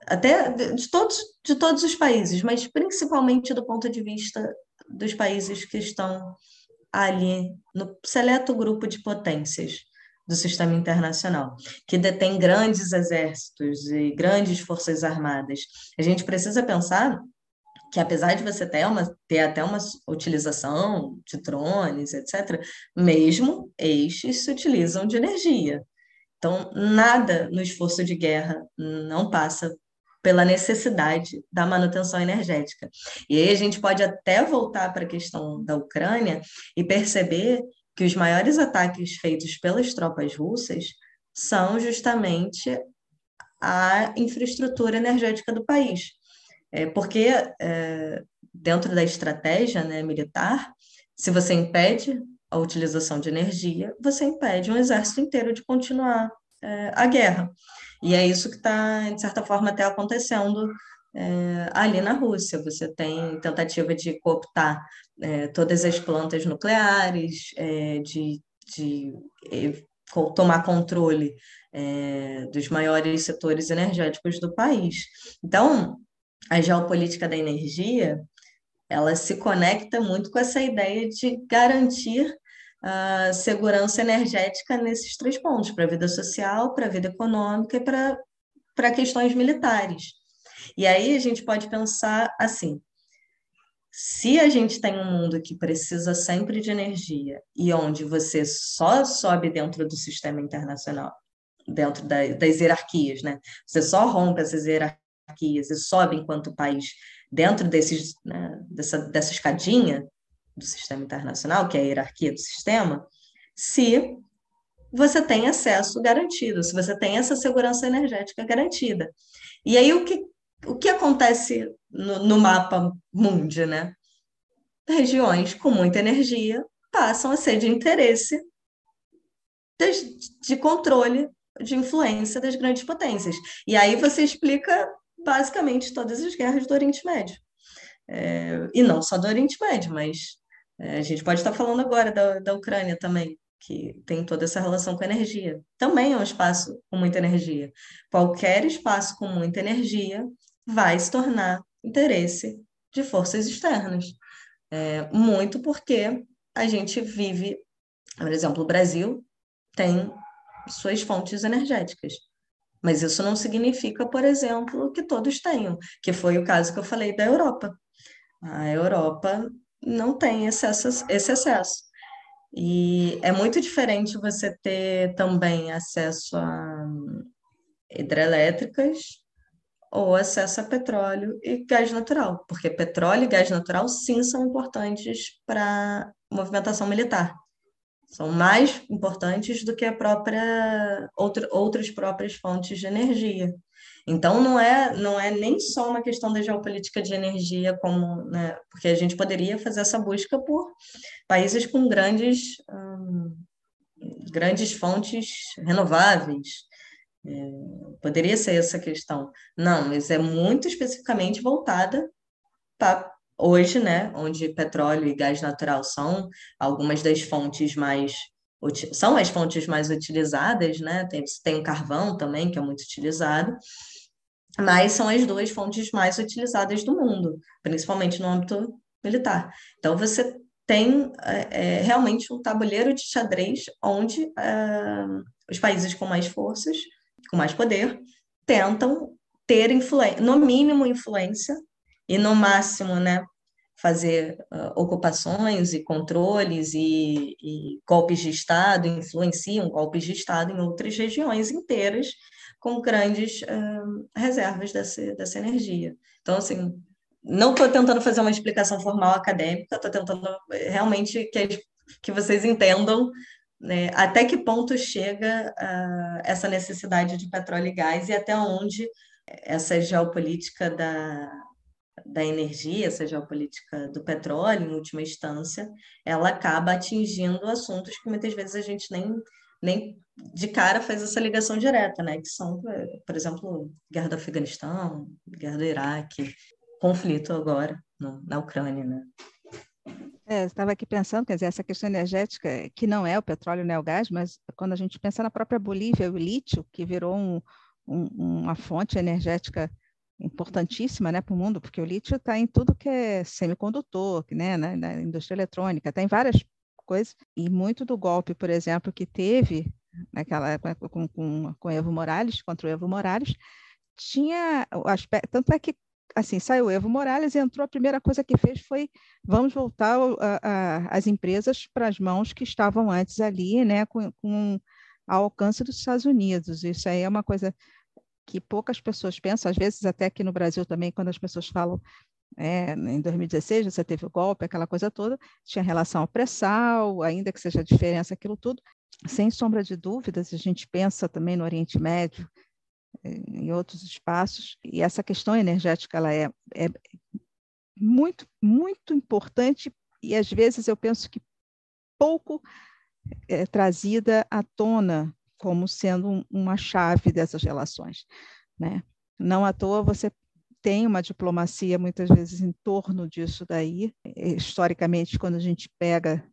até de todos, de todos os países, mas principalmente do ponto de vista dos países que estão ali no seleto grupo de potências do sistema internacional, que detém grandes exércitos e grandes forças armadas. A gente precisa pensar que apesar de você ter, uma, ter até uma utilização de drones, etc., mesmo estes se utilizam de energia. Então, nada no esforço de guerra não passa pela necessidade da manutenção energética. E aí a gente pode até voltar para a questão da Ucrânia e perceber que os maiores ataques feitos pelas tropas russas são justamente a infraestrutura energética do país. É, porque é, dentro da estratégia né, militar, se você impede a utilização de energia, você impede um exército inteiro de continuar é, a guerra. E é isso que está, de certa forma, até acontecendo é, ali na Rússia. Você tem tentativa de cooptar é, todas as plantas nucleares, é, de, de tomar controle é, dos maiores setores energéticos do país. Então, a geopolítica da energia, ela se conecta muito com essa ideia de garantir a segurança energética nesses três pontos, para a vida social, para a vida econômica e para questões militares. E aí a gente pode pensar assim, se a gente tem um mundo que precisa sempre de energia e onde você só sobe dentro do sistema internacional, dentro da, das hierarquias, né? Você só rompe essas hierarquias e sobe enquanto país dentro desses, né, dessa, dessa escadinha do sistema internacional, que é a hierarquia do sistema, se você tem acesso garantido, se você tem essa segurança energética garantida. E aí o que o que acontece no, no mapa mundi, né? Regiões com muita energia passam a ser de interesse de, de controle, de influência das grandes potências. E aí você explica basicamente todas as guerras do Oriente Médio. É, e não só do Oriente Médio, mas a gente pode estar falando agora da, da Ucrânia também, que tem toda essa relação com a energia. Também é um espaço com muita energia. Qualquer espaço com muita energia vai se tornar interesse de forças externas. É, muito porque a gente vive, por exemplo, o Brasil tem suas fontes energéticas. Mas isso não significa, por exemplo, que todos tenham, que foi o caso que eu falei da Europa. A Europa não tem esse esse acesso. E é muito diferente você ter também acesso a hidrelétricas ou acesso a petróleo e gás natural, porque petróleo e gás natural sim são importantes para movimentação militar. São mais importantes do que a própria outra, outras próprias fontes de energia. Então não é não é nem só uma questão da geopolítica de energia como, né, porque a gente poderia fazer essa busca por países com grandes hum, grandes fontes renováveis, é, poderia ser essa questão. Não, mas é muito especificamente voltada para hoje, né, onde petróleo e gás natural são algumas das fontes mais são as fontes mais utilizadas, né? Tem, tem o carvão também, que é muito utilizado, mas são as duas fontes mais utilizadas do mundo, principalmente no âmbito militar. Então, você tem é, é realmente um tabuleiro de xadrez onde é, os países com mais forças com mais poder, tentam ter influência, no mínimo influência, e no máximo, né, fazer uh, ocupações e controles e, e, golpes de Estado, influenciam golpes de Estado em outras regiões inteiras com grandes uh, reservas dessa, dessa energia. Então, assim, não estou tentando fazer uma explicação formal acadêmica, estou tentando eh, realmente que, que vocês entendam né, até que ponto chega uh, essa necessidade de petróleo e gás e até onde essa geopolítica da, da energia, essa geopolítica do petróleo, em última instância, ela acaba atingindo assuntos que muitas vezes a gente nem, nem de cara faz essa ligação direta, né? que são, por exemplo, guerra do Afeganistão, guerra do Iraque, conflito agora no, na Ucrânia. Né?
É, estava aqui pensando, quer dizer, essa questão energética, que não é o petróleo nem o gás, mas quando a gente pensa na própria Bolívia, o lítio, que virou um, um, uma fonte energética importantíssima né, para o mundo, porque o lítio está em tudo que é semicondutor, né, na, na indústria eletrônica, tem várias coisas, e muito do golpe, por exemplo, que teve naquela com, com, com Evo Morales, contra o Evo Morales, tinha o aspecto, tanto é que assim, saiu Evo Morales, entrou, a primeira coisa que fez foi vamos voltar a, a, as empresas para as mãos que estavam antes ali, né, com, com ao alcance dos Estados Unidos. Isso aí é uma coisa que poucas pessoas pensam, às vezes até aqui no Brasil também, quando as pessoas falam é, em 2016 você teve o golpe, aquela coisa toda, tinha relação ao pré-sal, ainda que seja a diferença, aquilo tudo. Sem sombra de dúvidas, a gente pensa também no Oriente Médio, em outros espaços, e essa questão energética ela é, é muito, muito importante, e às vezes eu penso que pouco é trazida à tona como sendo uma chave dessas relações. Né? Não à toa você tem uma diplomacia muitas vezes em torno disso daí. Historicamente, quando a gente pega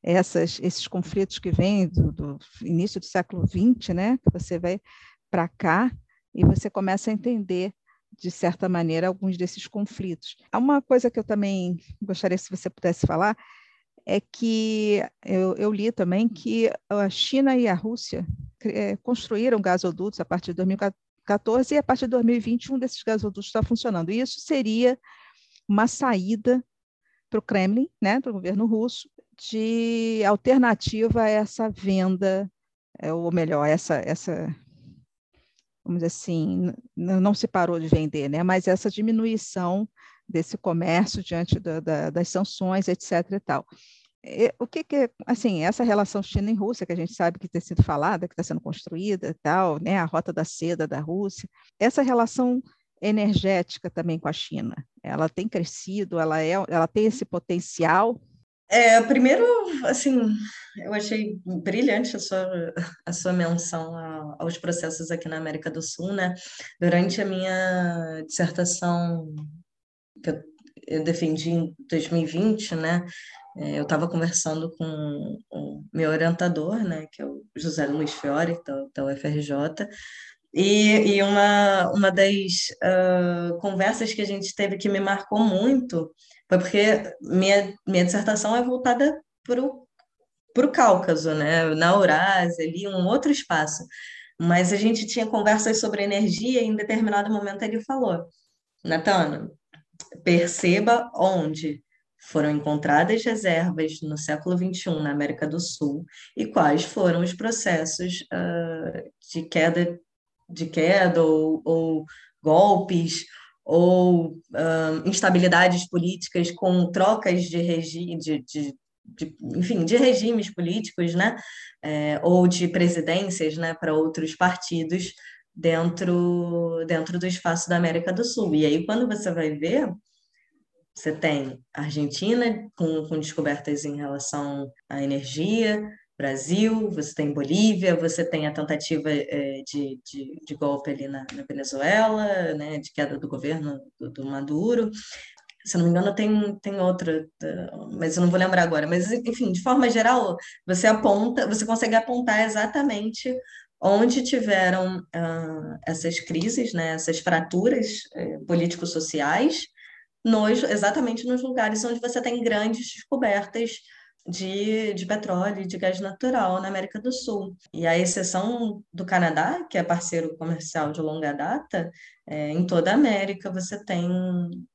essas, esses conflitos que vêm do, do início do século XX, né, que você vai para cá e você começa a entender de certa maneira alguns desses conflitos. Há uma coisa que eu também gostaria se você pudesse falar é que eu, eu li também que a China e a Rússia é, construíram gasodutos a partir de 2014 2014 e a partir de 2020 um desses gasodutos está funcionando. E isso seria uma saída para o Kremlin, né, para o governo russo, de alternativa a essa venda, é, ou melhor, essa, essa vamos dizer assim, não se parou de vender, né, mas essa diminuição desse comércio diante da, da, das sanções, etc. e tal o que, que assim essa relação China e Rússia que a gente sabe que tem sido falada que está sendo construída tal né a rota da seda da Rússia essa relação energética também com a China ela tem crescido ela é ela tem esse potencial
é, primeiro, assim, eu achei brilhante a sua, a sua menção aos processos aqui na América do Sul, né? Durante a minha dissertação que eu, eu defendi em 2020, né? É, eu estava conversando com o meu orientador, né, que é o José Luiz Fiore, da, da UFRJ, e, e uma, uma das uh, conversas que a gente teve que me marcou muito foi porque minha, minha dissertação é voltada para o Cáucaso, né, na Eurásia, ali, um outro espaço. Mas a gente tinha conversas sobre energia e em determinado momento ele falou, Natana, perceba onde foram encontradas reservas no século XXI na América do Sul e quais foram os processos uh, de queda, de queda ou, ou golpes ou uh, instabilidades políticas com trocas de regime, de, de, de, enfim, de regimes políticos, né, é, ou de presidências, né, para outros partidos dentro dentro do espaço da América do Sul. E aí quando você vai ver você tem Argentina com, com descobertas em relação à energia, Brasil, você tem Bolívia, você tem a tentativa é, de, de, de, golpe ali na, na, Venezuela, né, de queda do governo do, do, Maduro. Se não me engano, tem, tem outra, mas eu não vou lembrar agora. Mas, enfim, de forma geral, você aponta, você consegue apontar exatamente onde tiveram uh, essas crises, né, essas fraturas uh, político-sociais, nos, exatamente nos lugares onde você tem grandes descobertas de, de petróleo e de gás natural na América do Sul. E a exceção do Canadá, que é parceiro comercial de longa data, é, em toda a América você tem,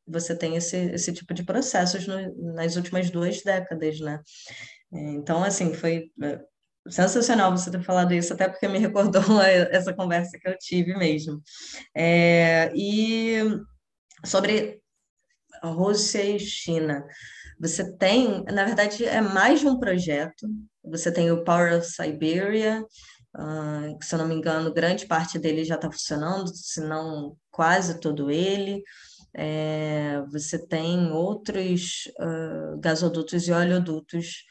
você tem esse, esse tipo de processos no, nas últimas duas décadas, né? É, então, assim, foi é, sensacional você ter falado isso, até porque me recordou essa conversa que eu tive mesmo. É, e sobre Rússia e China. Você tem, na verdade, é mais de um projeto. Você tem o Power of Siberia, uh, se eu não me engano, grande parte dele já está funcionando, se não quase todo ele. É, você tem outros uh, gasodutos e oleodutos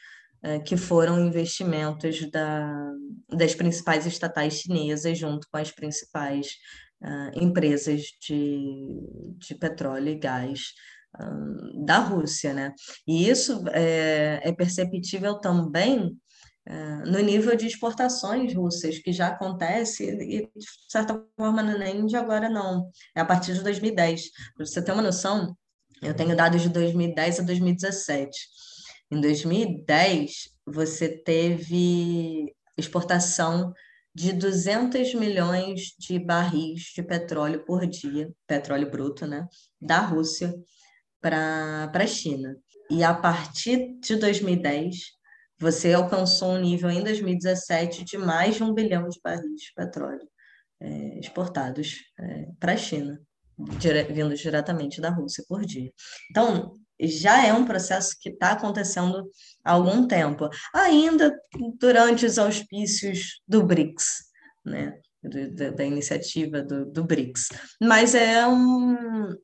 uh, que foram investimentos da, das principais estatais chinesas, junto com as principais empresas de, de petróleo e gás da Rússia, né? E isso é, é perceptível também é, no nível de exportações russas, que já acontece, e de certa forma nem de agora não, é a partir de 2010. Para você ter uma noção, eu tenho dados de 2010 a 2017. Em 2010, você teve exportação de 200 milhões de barris de petróleo por dia, petróleo bruto, né, da Rússia para a China. E a partir de 2010, você alcançou um nível em 2017 de mais de um bilhão de barris de petróleo é, exportados é, para a China, dire diretamente da Rússia por dia. Então, já é um processo que está acontecendo há algum tempo, ainda durante os auspícios do BRICS, né? da, da iniciativa do, do BRICS. Mas é um,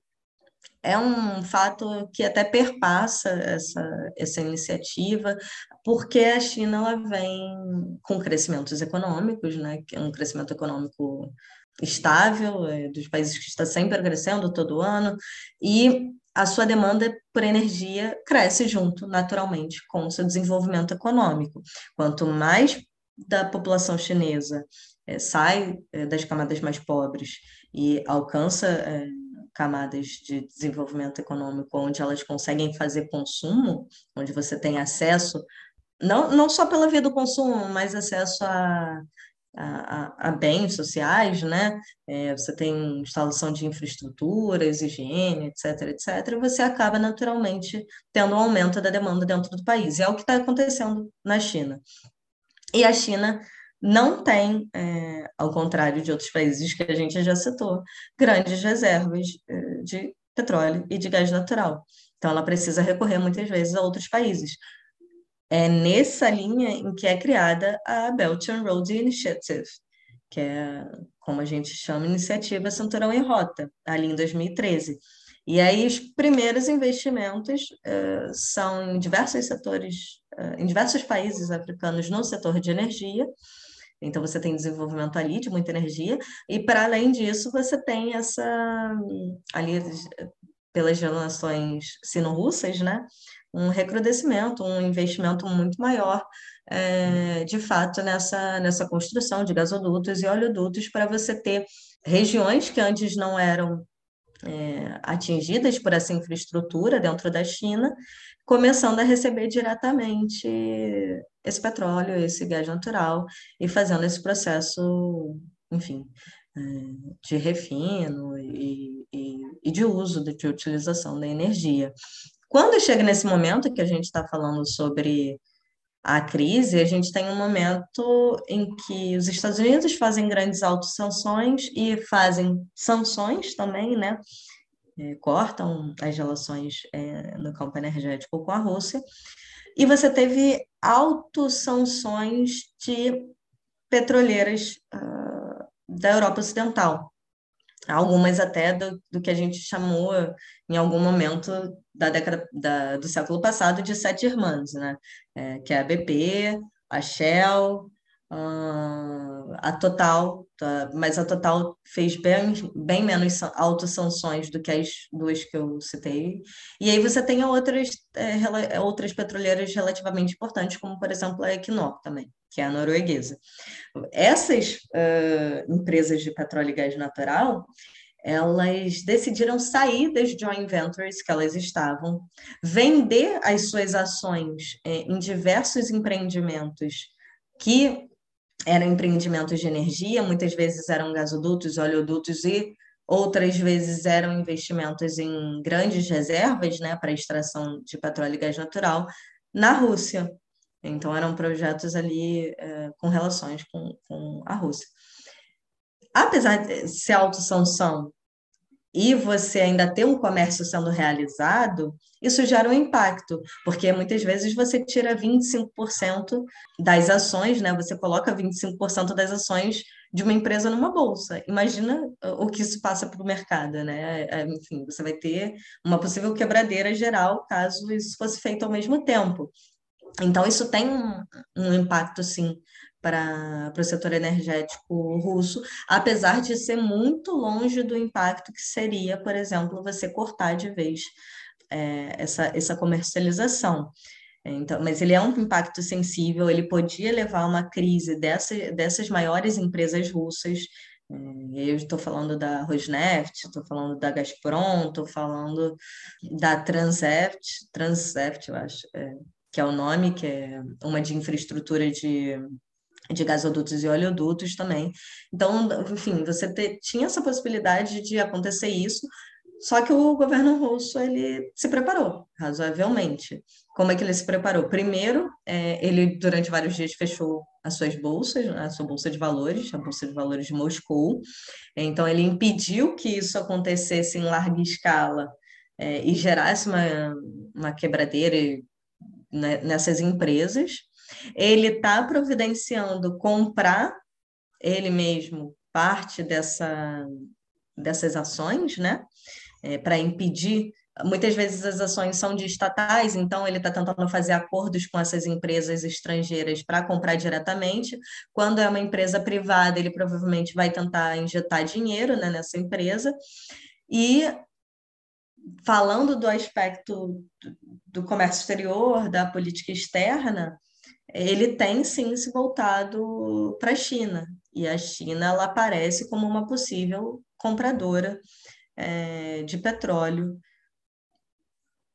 é um fato que até perpassa essa, essa iniciativa, porque a China ela vem com crescimentos econômicos, né? um crescimento econômico estável, é, dos países que está sempre crescendo todo ano, e a sua demanda por energia cresce junto, naturalmente, com o seu desenvolvimento econômico. Quanto mais da população chinesa é, sai é, das camadas mais pobres e alcança é, camadas de desenvolvimento econômico onde elas conseguem fazer consumo, onde você tem acesso, não, não só pela via do consumo, mas acesso a, a, a, bens sociais, né? É, você tem instalação de infraestruturas, higiene, etc, etc, você acaba naturalmente tendo um aumento da demanda dentro do país. É o que está acontecendo na China. E a China não tem, é, ao contrário de outros países que a gente já citou, grandes reservas é, de petróleo e de gás natural. Então, ela precisa recorrer muitas vezes a outros países. É nessa linha em que é criada a Belt and Road Initiative, que é, como a gente chama, Iniciativa Cinturão e Rota, ali em 2013. E aí, os primeiros investimentos uh, são em diversos setores, uh, em diversos países africanos no setor de energia, então, você tem desenvolvimento ali de muita energia, e para além disso, você tem essa, ali, pelas relações sino-russas, né? Um recrudescimento, um investimento muito maior, é, de fato, nessa, nessa construção de gasodutos e oleodutos, para você ter regiões que antes não eram é, atingidas por essa infraestrutura dentro da China, começando a receber diretamente esse petróleo, esse gás natural, e fazendo esse processo, enfim, é, de refino e, e, e de uso, de, utilização da energia. Quando chega nesse momento que a gente está falando sobre a crise, a gente tem um momento em que os Estados Unidos fazem grandes autossanções e fazem sanções também, né? É, cortam as relações é, no campo energético com a Rússia. E você teve autossanções de petroleiras uh, da Europa Ocidental. Algumas até do, do, que a gente chamou em algum momento da década da, do século passado de sete irmãs, né? É, que é a BP, a Shell, a Total, tá? mas a Total fez bem, bem menos autossanções do que as duas que eu citei. E aí você tem outras, é, outras petroleiras relativamente importantes, como, por exemplo, a Equinor também, que é a norueguesa. Essas uh, empresas de petróleo e gás natural, elas decidiram sair das joint ventures que elas estavam, vender as suas ações eh, em diversos empreendimentos que eram empreendimentos de energia, muitas vezes eram gasodutos, oleodutos e outras vezes eram investimentos em grandes reservas, né, para extração de petróleo e gás natural na Rússia. Então eram projetos ali é, com relações com, com a Rússia. Apesar de ser autossanção e você ainda ter um comércio sendo realizado, isso gera um impacto, porque muitas vezes você tira 25% das ações, né? Você coloca 25% das ações de uma empresa numa bolsa. Imagina o que isso passa para o mercado, né? É, enfim, você vai ter uma possível quebradeira geral caso isso fosse feito ao mesmo tempo. Então, isso tem um, um impacto, sim, para, o setor energético russo, apesar de ser muito longe do impacto que seria, por exemplo, você cortar de vez é, essa, essa comercialização. Então, mas ele é um impacto sensível, ele podia levar a uma crise dessa, dessas maiores empresas russas. É, eu estou falando da Rosneft, estou falando da Gazprom, estou falando da Transeft, Transeft, eu acho, é, que é o nome, que é uma de infraestrutura de de gasodutos e oleodutos também. Então, enfim, você te, tinha essa possibilidade de acontecer isso, só que o governo russo ele se preparou razoavelmente. Como é que ele se preparou? Primeiro, é, ele durante vários dias fechou as suas bolsas, a sua bolsa de valores, a bolsa de valores de Moscou. Então, ele impediu que isso acontecesse em larga escala é, e gerasse uma, uma quebradeira né, nessas empresas. Ele está providenciando comprar ele mesmo parte dessa, dessas ações, né? É, para impedir. Muitas vezes as ações são de estatais, então ele está tentando fazer acordos com essas empresas estrangeiras para comprar diretamente. Quando é uma empresa privada, ele provavelmente vai tentar injetar dinheiro né, nessa empresa. E falando do aspecto do comércio exterior, da política externa, ele tem sim se voltado para a China. E a China ela aparece como uma possível compradora é, de petróleo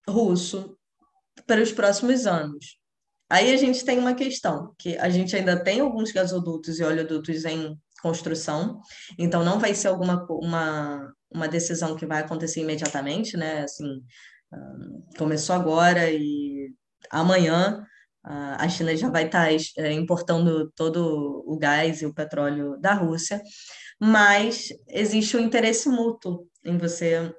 russo para os próximos anos. Aí a gente tem uma questão, que a gente ainda tem alguns gasodutos e oleodutos em construção, então não vai ser alguma uma, uma decisão que vai acontecer imediatamente, né? Assim, começou agora e amanhã a China já vai estar é, importando todo o gás e o petróleo da Rússia, mas existe um interesse mútuo em você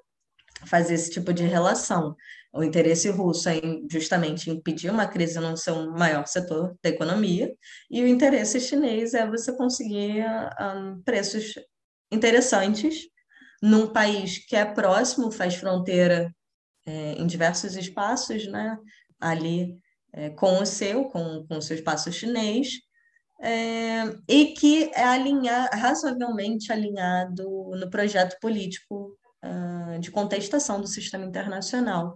fazer esse tipo de relação. O interesse russo é justamente impedir uma crise no seu maior setor da economia, e o interesse chinês é você conseguir um, preços interessantes num país que é próximo, faz fronteira é, em diversos espaços, né? ali é, com o seu, com, com o seu espaço chinês, é, e que é alinhar, razoavelmente alinhado no projeto político uh, de contestação do sistema internacional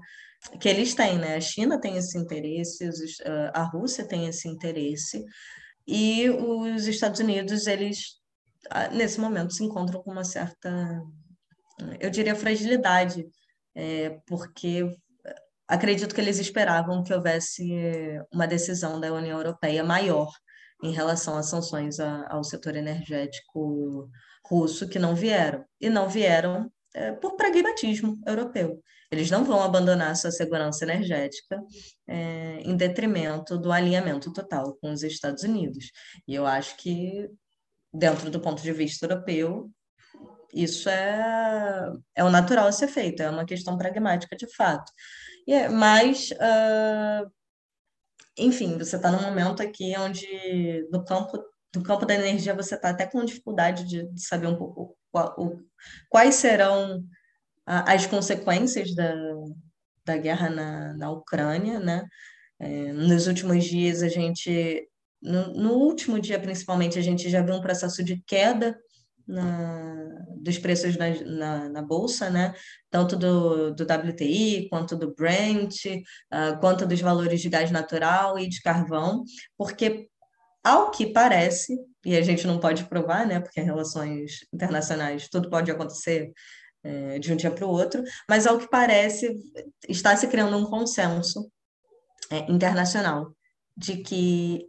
que eles têm, né? A China tem esse interesse, os, uh, a Rússia tem esse interesse, e os Estados Unidos, eles, uh, nesse momento, se encontram com uma certa, eu diria, fragilidade, é, porque acredito que eles esperavam que houvesse uma decisão da União Europeia maior em relação às sanções ao setor energético russo, que não vieram. E não vieram é, por pragmatismo europeu. Eles não vão abandonar sua segurança energética é, em detrimento do alinhamento total com os Estados Unidos. E eu acho que, dentro do ponto de vista europeu, isso é, é o natural a ser feito, é uma questão pragmática de fato. É, mas, uh, enfim, você está num momento aqui onde, no campo, no campo da energia, você está até com dificuldade de, de saber um pouco qual, o, quais serão as consequências da, da guerra na, na Ucrânia, né? É, nos últimos dias, a gente, no, no, último dia principalmente, a gente já viu um processo de queda na, dos preços na, na, na, bolsa, né? Tanto do, do WTI, quanto do Brent, uh, quanto dos valores de gás natural e de carvão, porque, ao que parece, e a gente não pode provar, né? Porque em relações internacionais tudo pode acontecer é, de um dia para o outro, mas ao que parece está se criando um consenso é, internacional de que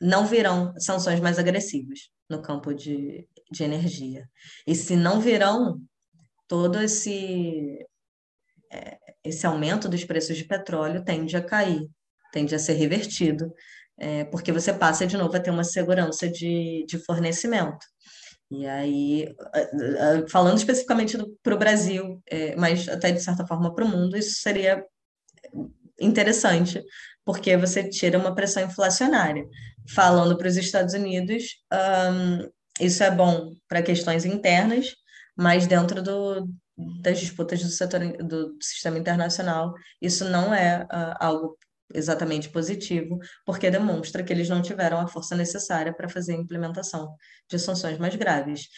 não virão sanções mais agressivas no campo de, de energia. E se não virão, todo esse, é, esse aumento dos preços de petróleo tende a cair, tende a ser revertido, é, porque você passa de novo a ter uma segurança de, de fornecimento. E aí, falando especificamente para o Brasil, é, mas até de certa forma para o mundo, isso seria interessante, porque você tira uma pressão inflacionária. Falando para os Estados Unidos, um, isso é bom para questões internas, mas dentro do, das disputas do setor do sistema internacional, isso não é uh, algo exatamente positivo, porque demonstra que eles não tiveram a força necessária para fazer a implementação de sanções mais graves.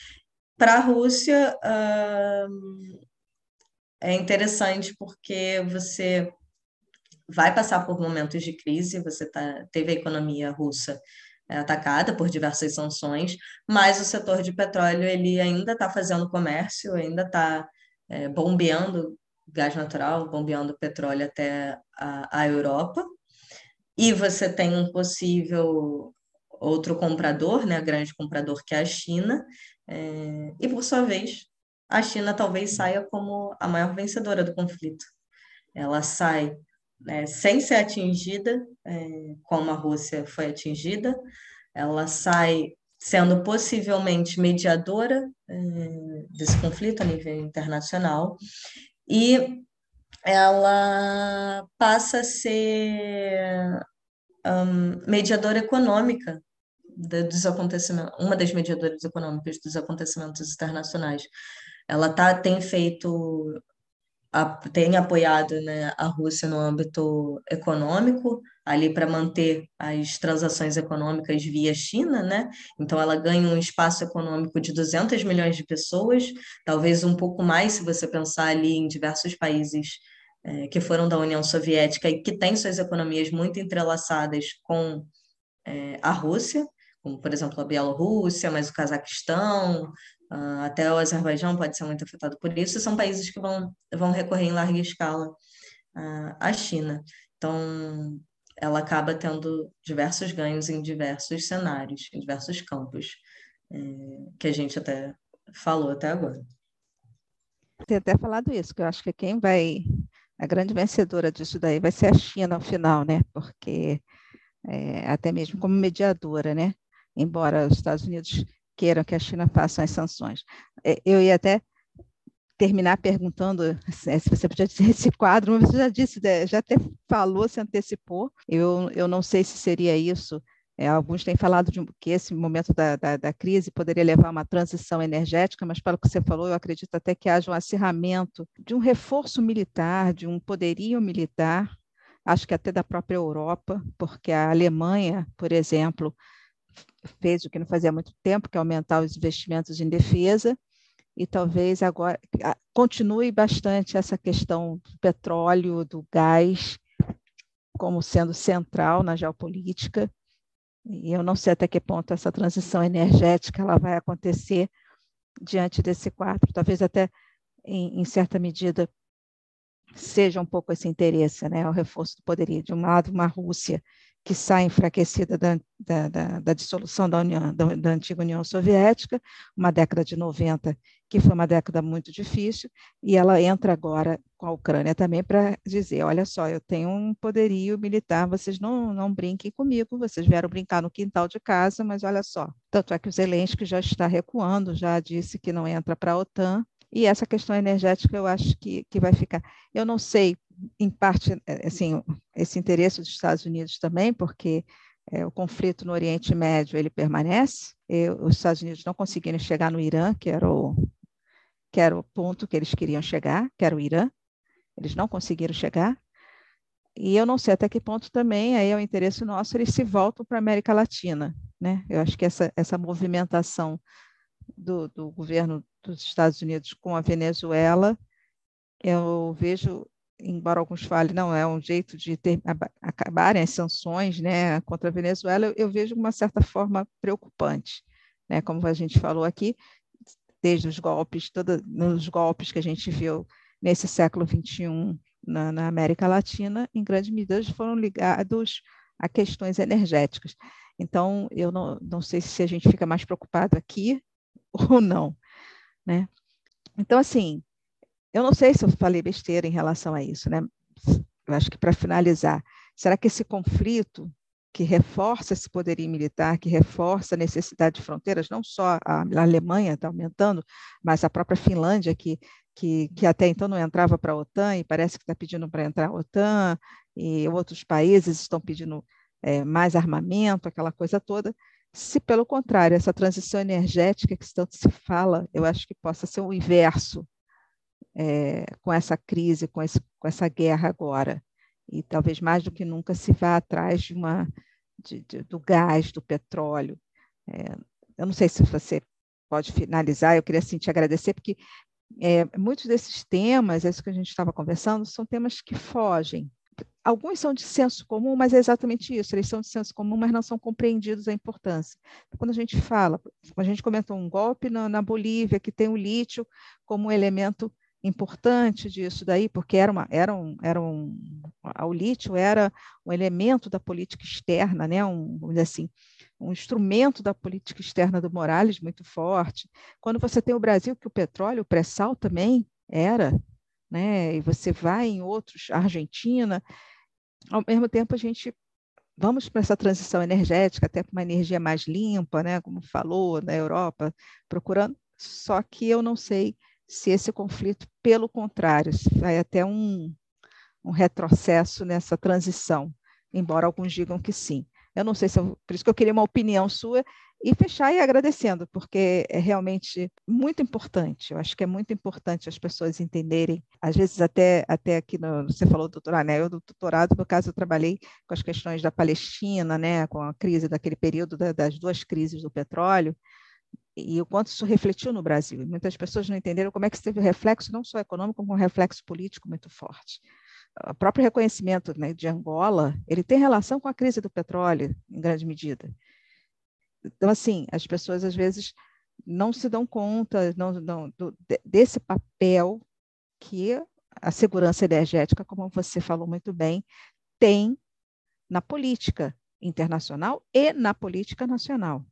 Para a Rússia, uh, é interessante porque você vai passar por momentos de crise, você tá, teve a economia russa atacada por diversas sanções, mas o setor de petróleo ele ainda está fazendo comércio, ainda está é, bombeando gás natural, bombeando petróleo até a, a Europa, e você tem um possível outro comprador, né, grande comprador que é a China, é, e por sua vez, a China talvez saia como a maior vencedora do conflito. Ela sai né, sem ser atingida, é, como a Rússia foi atingida, ela sai sendo possivelmente mediadora é, desse conflito a nível internacional, e ela passa a ser um, mediadora econômica dos acontecimentos, uma das mediadoras econômicas dos acontecimentos internacionais. Ela tá, tem feito, a, tem apoiado né, a Rússia no âmbito econômico, ali para manter as transações econômicas via China, né? Então ela ganha um espaço econômico de 200 milhões de pessoas, talvez um pouco mais se você pensar ali em diversos países é, que foram da União Soviética e que têm suas economias muito entrelaçadas com é, a Rússia, como, por exemplo, a Bielorrússia, mas o Cazaquistão, uh, até o Azerbaijão pode ser muito afetado por isso, são países que vão, vão recorrer em larga escala uh, à China. Então, ela acaba tendo diversos ganhos em diversos cenários, em diversos campos, é, que a gente até falou até agora.
Tem até falado isso, que eu acho que quem vai a grande vencedora disso daí vai ser a China no final, né? Porque é, até mesmo como mediadora, né? Embora os Estados Unidos queiram que a China faça as sanções. É, eu ia até terminar perguntando se você podia dizer esse quadro, mas você já disse, né? já até falou, se antecipou. Eu, eu não sei se seria isso é, alguns têm falado de que esse momento da, da, da, crise poderia levar a uma transição energética, mas, pelo que você falou, eu acredito até que haja um acirramento de um reforço militar, de um poderio militar, acho que até da própria Europa, porque a Alemanha, por exemplo, fez o que não fazia muito tempo, que é aumentar os investimentos em defesa, e talvez agora continue bastante essa questão do petróleo, do gás, como sendo central na geopolítica e eu não sei até que ponto essa transição energética ela vai acontecer diante desse quadro. Talvez até, em, em certa medida, seja um pouco esse interesse, né, o reforço do poderio. De um lado, uma Rússia que sai enfraquecida da, da, da, da dissolução da, União, da, antiga União Soviética, uma década de 90, que foi uma década muito difícil, e ela entra agora com a Ucrânia também para dizer: olha só, eu tenho um poderio militar, vocês não, não brinquem comigo, vocês vieram brincar no quintal de casa, mas olha só. Tanto é que o Zelensky já está recuando, já disse que não entra para a OTAN, e essa questão energética eu acho que, que vai ficar. Eu não sei em parte, é, assim, esse interesse dos Estados Unidos também, porque é, o conflito no Oriente Médio ele permanece. E os Estados Unidos não conseguiram chegar no Irã, que era o que era o ponto que eles queriam chegar, que era o Irã. Eles não conseguiram chegar. E eu não sei até que ponto também aí é o interesse nosso eles se voltam para a América Latina, né? Eu acho que essa essa movimentação do, do governo dos Estados Unidos com a Venezuela, eu vejo embora alguns falem, não, é um jeito de ter, acabarem as sanções né, contra a Venezuela, eu, vejo uma certa forma preocupante. Né, como a gente falou aqui, desde os golpes, todos nos golpes que a gente viu nesse século XXI na, na América Latina, em grande medida foram ligados a questões energéticas. Então, eu não, não sei se a gente fica mais preocupado aqui ou não. Né? Então, assim, eu não sei se eu falei besteira em relação a isso, né? Eu acho que para finalizar, será que esse conflito que reforça esse poderio militar, que reforça a necessidade de fronteiras, não só a, Alemanha está aumentando, mas a própria Finlândia, que, que, que até então não entrava para a OTAN e parece que está pedindo para entrar a OTAN, e outros países estão pedindo é, mais armamento, aquela coisa toda. Se, pelo contrário, essa transição energética que tanto se fala, eu acho que possa ser o inverso é, com essa crise, com, esse, com essa guerra agora. E talvez mais do que nunca se vá atrás de uma, de, de, do gás, do petróleo. É, eu não sei se você pode finalizar, eu queria assim, te agradecer, porque é, muitos desses temas, isso que a gente estava conversando, são temas que fogem. Alguns são de senso comum, mas é exatamente isso, eles são de senso comum, mas não são compreendidos a importância. Quando a gente fala, a gente comentou um golpe na, na Bolívia, que tem o lítio como elemento importante disso daí, porque era uma, era um, era um, o lítio era um elemento da política externa, né? um, vamos dizer assim, um instrumento da política externa do Morales muito forte. Quando você tem o Brasil, que o petróleo, o pré-sal também era, né? e você vai em outros, Argentina, ao mesmo tempo a gente vamos para essa transição energética, até para uma energia mais limpa, né? como falou, na Europa, procurando, só que eu não sei se esse conflito, pelo contrário, vai até um, um retrocesso nessa transição, embora alguns digam que sim. Eu não sei se eu, por isso que eu queria uma opinião sua e fechar e agradecendo, porque é realmente muito importante. Eu acho que é muito importante as pessoas entenderem. Às vezes, até, até aqui, no, você falou do doutorado, né? Eu, do doutorado, no caso, eu trabalhei com as questões da Palestina, né? com a crise daquele período da, das duas crises do petróleo e o quanto isso refletiu no Brasil. E muitas pessoas não entenderam como é que isso teve reflexo não só econômico, como um reflexo político muito forte. O próprio reconhecimento né, de Angola, ele tem relação com a crise do petróleo, em grande medida. Então, assim, as pessoas às vezes não se dão conta não, não, do, desse papel que a segurança energética, como você falou muito bem, tem na política internacional e na política nacional.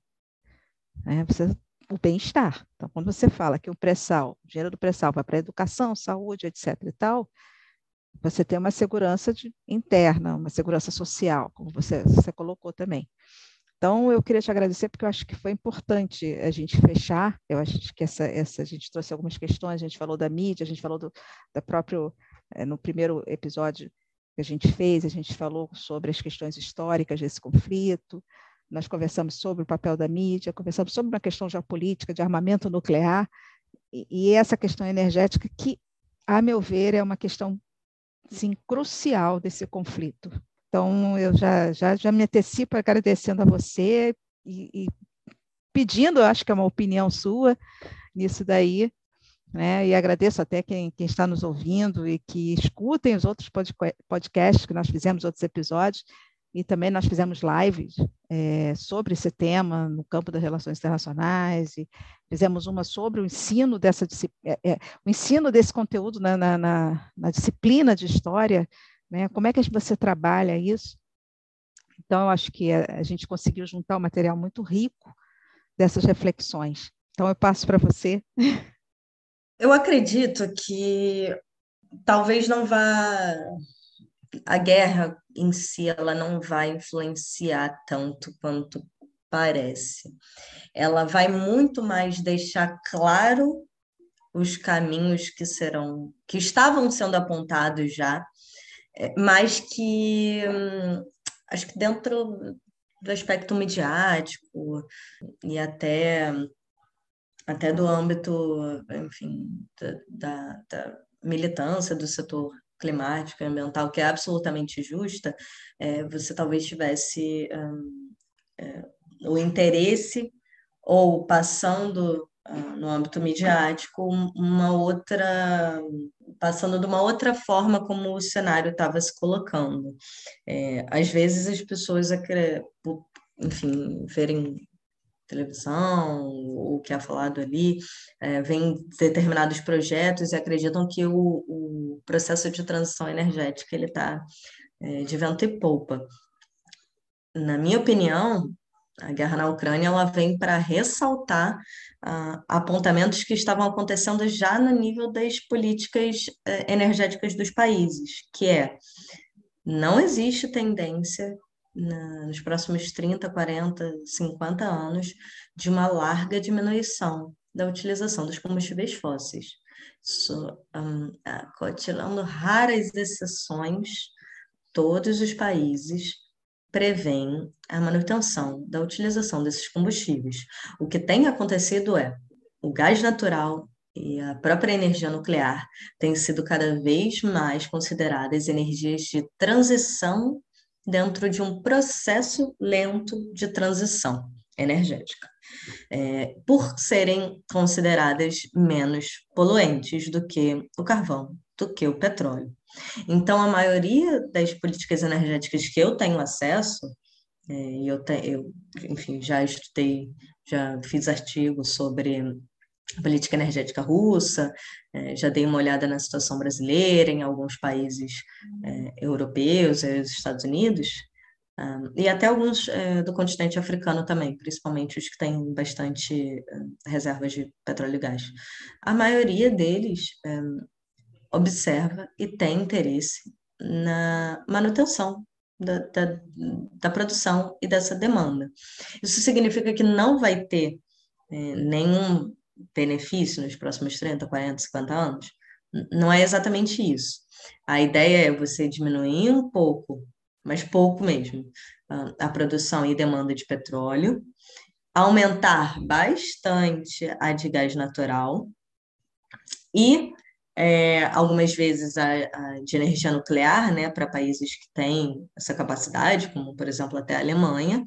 É, você o bem-estar. Então, quando você fala que o pré-sal, o dinheiro do pré-sal vai para a educação, saúde, etc. e tal, você tem uma segurança de, interna, uma segurança social, como você, você colocou também. Então, eu queria te agradecer, porque eu acho que foi importante a gente fechar. Eu acho que essa, essa a gente trouxe algumas questões, a gente falou da mídia, a gente falou do, próprio, é, no primeiro episódio que a gente fez, a gente falou sobre as questões históricas desse conflito, nós conversamos sobre o papel da mídia, conversamos sobre uma questão geopolítica, de armamento nuclear, e, e essa questão energética, que, a meu ver, é uma questão sim, crucial desse conflito. Então, eu já, já, já me antecipo agradecendo a você e, e pedindo, acho que é uma opinião sua nisso daí, né? E agradeço até quem, quem, está nos ouvindo e que escutem os outros podcasts que nós fizemos, outros episódios, e também nós fizemos lives é, sobre esse tema no campo das relações internacionais e fizemos uma sobre o ensino dessa é, é, o ensino desse conteúdo na, na, na, na, disciplina de história, né? Como é que você trabalha isso? Então, eu acho que a, a gente conseguiu juntar um material muito rico dessas reflexões. Então, eu passo para você.
Eu acredito que talvez não vá a guerra em si ela não vai influenciar tanto quanto parece. Ela vai muito mais deixar claro os caminhos que serão que estavam sendo apontados já, é, mas que hum, acho que dentro do aspecto midiático e até até do âmbito, enfim, da, da militância do setor climática, ambiental, que é absolutamente justa, é, você talvez tivesse um, é, o interesse ou passando uh, no âmbito midiático uma outra passando de uma outra forma como o cenário estava se colocando. É, às vezes as pessoas, enfim, verem televisão, o que é falado ali, é, vem determinados projetos e acreditam que o, o processo de transição energética ele está é, de vento e polpa. Na minha opinião, a guerra na Ucrânia ela vem para ressaltar ah, apontamentos que estavam acontecendo já no nível das políticas eh, energéticas dos países, que é não existe tendência na, nos próximos 30, 40, 50 anos de uma larga diminuição da utilização dos combustíveis fósseis. So, um, tirando raras exceções, todos os países prevêem a manutenção da utilização desses combustíveis. O que tem acontecido é o gás natural e a própria energia nuclear têm sido cada vez mais consideradas energias de transição dentro de um processo lento de transição energética, é, por serem consideradas menos poluentes do que o carvão, do que o petróleo. Então, a maioria das políticas energéticas que eu tenho acesso, é, eu, te, eu enfim, já estudei, já fiz artigos sobre a política energética russa, é, já dei uma olhada na situação brasileira, em alguns países é, europeus, e os Estados Unidos, um, e até alguns é, do continente africano também, principalmente os que têm bastante é, reservas de petróleo e gás. A maioria deles é, observa e tem interesse na manutenção da, da, da, produção e dessa demanda. Isso significa que não vai ter é, nenhum benefício nos próximos 30, 40, 50 anos? Não é exatamente isso. A ideia é você diminuir um pouco, mas pouco mesmo, a produção e demanda de petróleo, aumentar bastante a de gás natural e é, algumas vezes a, a, de energia nuclear, né, para países que têm essa capacidade, como por exemplo até a Alemanha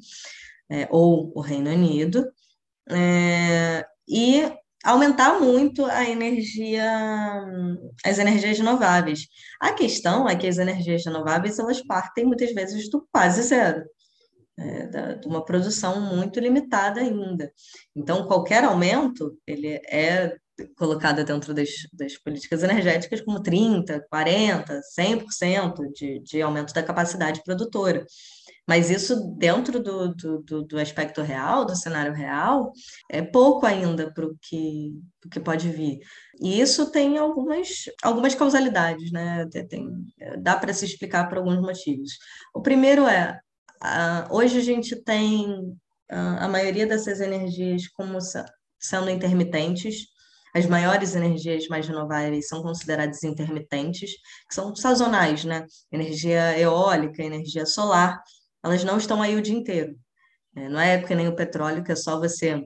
é, ou o Reino Unido, é, e aumentar muito a energia, as energias renováveis. A questão é que as energias renováveis elas partem muitas vezes do quase zero. É, da, de uma produção muito limitada ainda. Então, qualquer aumento, ele é colocado dentro das, das políticas energéticas como 30%, 40%, 100% de, de aumento da capacidade produtora. Mas isso, dentro do, do, do aspecto real, do cenário real, é pouco ainda para o que, que pode vir. E isso tem algumas, algumas causalidades, né? Tem, dá para se explicar por alguns motivos. O primeiro é, hoje a gente tem a maioria dessas energias como sendo intermitentes, as maiores energias mais renováveis são consideradas intermitentes, que são sazonais, né? Energia eólica, energia solar, elas não estão aí o dia inteiro. É, não é que nem o petróleo, que é só você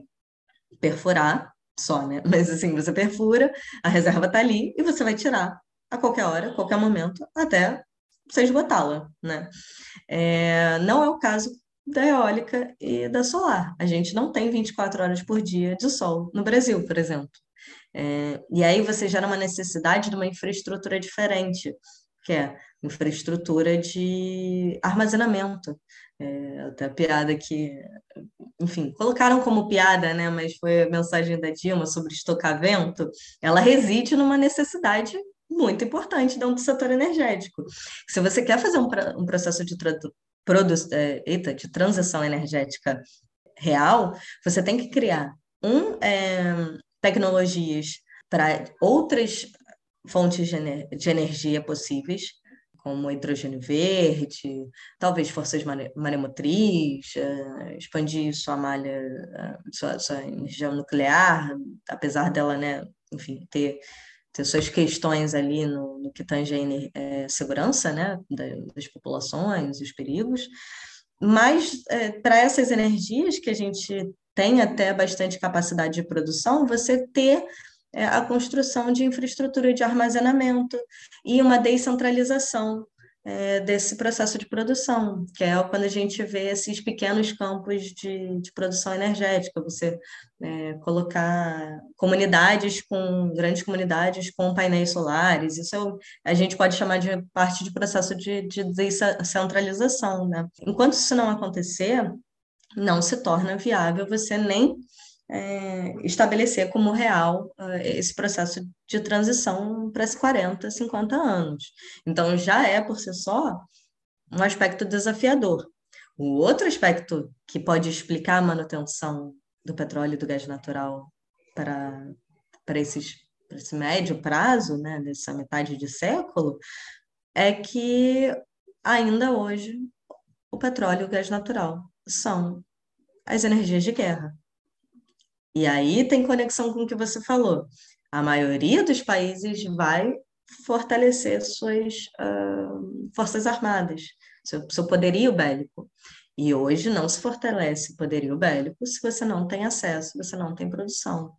perfurar, só, né? Mas assim, você perfura, a reserva está ali e você vai tirar a qualquer hora, a qualquer momento, até você esgotá-la, né? É, não é o caso da eólica e da solar. A gente não tem 24 horas por dia de sol no Brasil, por exemplo. É, e aí você gera uma necessidade de uma infraestrutura diferente, que é infraestrutura de armazenamento. É, até piada que, enfim, colocaram como piada, né? Mas foi a mensagem da Dilma sobre estocamento. Ela reside numa necessidade muito importante dentro do setor energético. Se você quer fazer um, um processo de, é, eita, de transição energética real, você tem que criar um, é, tecnologias para outras fontes de, ener de energia possíveis, como hidrogênio verde, talvez forças maremotriz, uh, expandir sua malha, uh, sua, sua, energia nuclear, apesar dela, né, enfim, ter, ter suas questões ali no, no que tange a é, segurança né, das populações, os perigos. Mas, é, para essas energias que a gente tem até bastante capacidade de produção, você ter a construção de infraestrutura de armazenamento e uma descentralização é, desse processo de produção, que é quando a gente vê esses pequenos campos de, de produção energética, você é, colocar comunidades com grandes comunidades com painéis solares, isso é, a gente pode chamar de parte de processo de, de descentralização. Né? Enquanto isso não acontecer, não se torna viável você nem é, estabelecer como real uh, esse processo de transição para esses 40, 50 anos. Então, já é, por si só, um aspecto desafiador. O outro aspecto que pode explicar a manutenção do petróleo e do gás natural para, para, esses, esse médio prazo, né, metade de século, é que ainda hoje o petróleo e o gás natural são as energias de guerra. E aí tem conexão com o que você falou. A maioria dos países vai fortalecer suas uh, forças armadas, seu, seu poderio bélico. E hoje não se fortalece poderio bélico se você não tem acesso, você não tem produção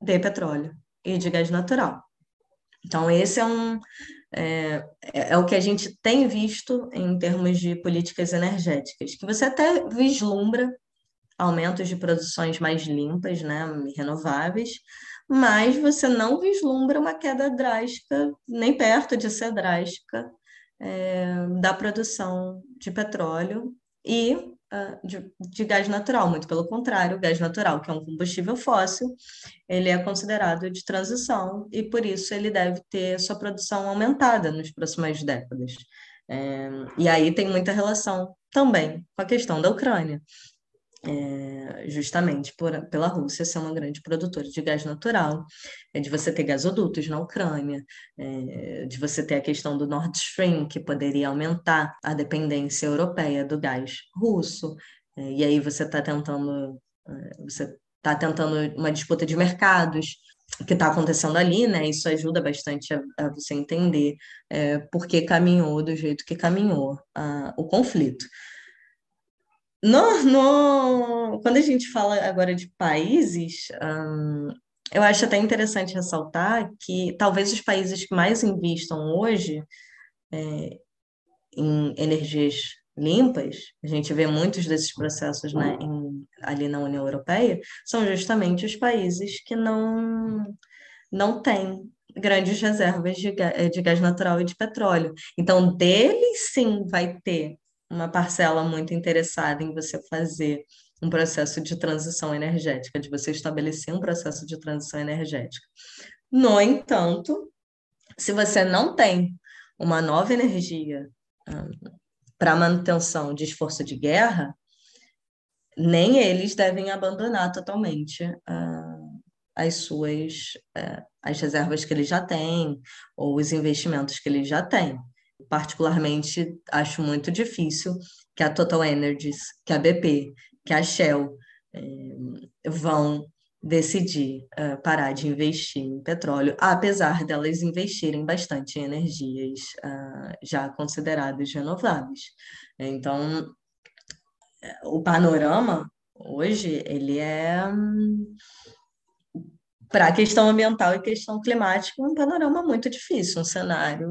de petróleo e de gás natural. Então, esse é um, é, é, o que a gente tem visto em termos de políticas energéticas, que você até vislumbra aumentos de produções mais limpas, né, renováveis, mas você não vislumbra uma queda drástica, nem perto de ser drástica, é, da produção de petróleo e uh, de, de, gás natural, muito pelo contrário, o gás natural, que é um combustível fóssil, ele é considerado de transição e por isso ele deve ter sua produção aumentada nas próximas décadas. É, e aí tem muita relação também com a questão da Ucrânia é, justamente por, pela Rússia ser uma grande produtora de gás natural, é, de você ter gasodutos na Ucrânia, é, de você ter a questão do Nord Stream, que poderia aumentar a dependência europeia do gás russo, é, e aí você está tentando, é, você está tentando uma disputa de mercados, que está acontecendo ali, né? Isso ajuda bastante a, a você entender é, por que caminhou do jeito que caminhou a, o conflito. No, no, quando a gente fala agora de países, eu acho até interessante ressaltar que talvez os países que mais investam hoje é, em energias limpas, a gente vê muitos desses processos né, em, ali na União Europeia, são justamente os países que não, não têm grandes reservas de, de gás natural e de petróleo. Então, deles sim vai ter uma parcela muito interessada em você fazer um processo de transição energética, de você estabelecer um processo de transição energética. No entanto, se você não tem uma nova energia um, para manutenção de esforço de guerra, nem eles devem abandonar totalmente uh, as suas uh, as reservas que eles já têm ou os investimentos que eles já têm particularmente acho muito difícil que a Total Energies, que a BP, que a Shell é, vão decidir uh, parar de investir em petróleo, apesar delas investirem bastante em energias uh, já consideradas renováveis. Então, o panorama hoje ele é para a questão ambiental e questão climática um panorama muito difícil, um cenário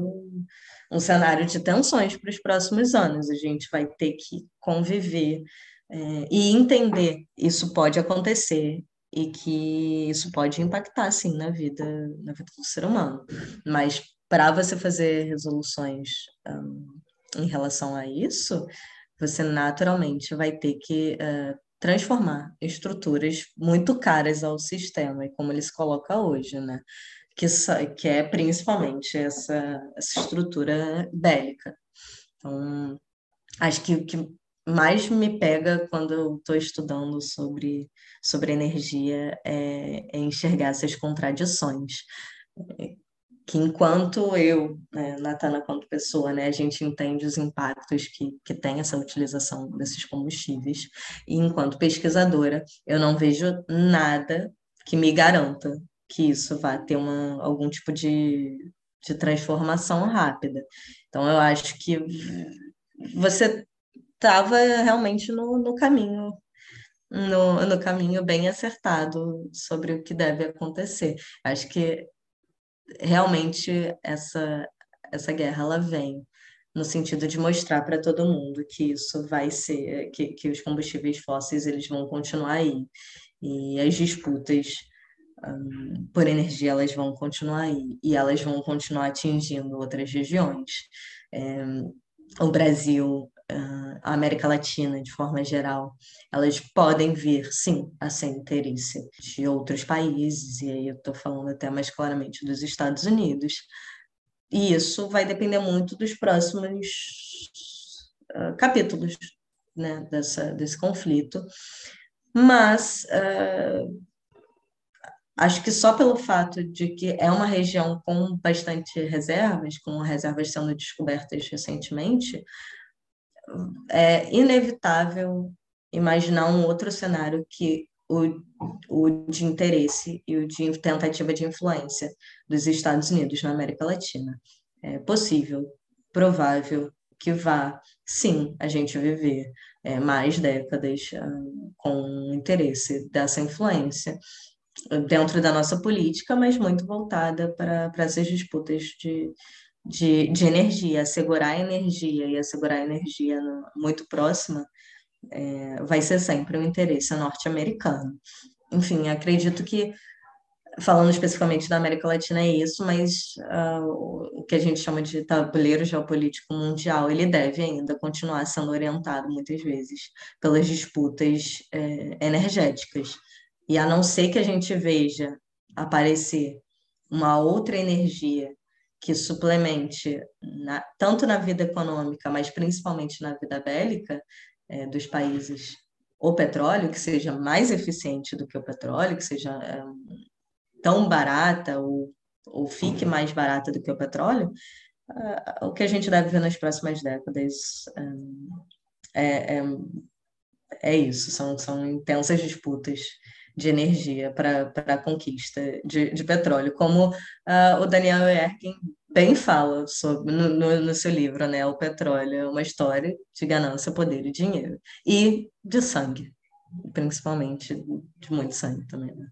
um cenário de tensões para os próximos anos. A gente vai ter que conviver é, e entender isso pode acontecer e que isso pode impactar sim na vida na vida do ser humano. Mas para você fazer resoluções um, em relação a isso, você naturalmente vai ter que uh, transformar estruturas muito caras ao sistema, e como ele se coloca hoje, né? Que, que é principalmente essa, essa estrutura bélica. Então, acho que o que mais me pega quando eu estou estudando sobre, sobre energia é, é enxergar essas contradições que enquanto eu, né, Natana, quanto pessoa, né, a gente entende os impactos que, que tem essa utilização desses combustíveis, e enquanto pesquisadora, eu não vejo nada que me garanta que isso vá ter uma, algum tipo de, de transformação rápida. Então, eu acho que você estava realmente no, no caminho no, no caminho bem acertado sobre o que deve acontecer. Acho que realmente essa, essa guerra ela vem no sentido de mostrar para todo mundo que isso vai ser, que, que os combustíveis fósseis eles vão continuar aí e as disputas por energia elas vão continuar aí e elas vão continuar atingindo outras regiões. É, o Brasil, a América Latina, de forma geral, elas podem vir, sim, a ser interesse de outros países, e aí eu estou falando até mais claramente dos Estados Unidos, e isso vai depender muito dos próximos uh, capítulos né, dessa, desse conflito. Mas uh, Acho que só pelo fato de que é uma região com bastante reservas, com reservas sendo descobertas recentemente, é inevitável imaginar um outro cenário que o, o de interesse e o de tentativa de influência dos Estados Unidos na América Latina. É possível, provável que vá, sim, a gente viver é, mais décadas uh, com interesse dessa influência dentro da nossa política, mas muito voltada para, essas disputas de, de, de energia. Assegurar a energia e assegurar a energia no, muito próxima é, vai ser sempre um interesse norte-americano. Enfim, acredito que falando especificamente da América Latina, é isso, mas uh, o que a gente chama de tabuleiro geopolítico mundial, ele deve ainda continuar sendo orientado muitas vezes pelas disputas eh, energéticas. E a não ser que a gente veja aparecer uma outra energia que suplemente na, tanto na vida econômica, mas principalmente na vida bélica eh, dos países, o petróleo, que seja mais eficiente do que o petróleo, que seja é, tão barata ou, ou fique mais barata do que o petróleo, uh, o que a gente deve ver nas próximas décadas um, é, é, é, isso, são, são intensas disputas de energia para a conquista de, de, petróleo, como uh, o Daniel Erkin bem fala sobre no, no, no, seu livro, né, O Petróleo, é uma história de ganância, poder e dinheiro, e de sangue, principalmente de muito sangue também. Né?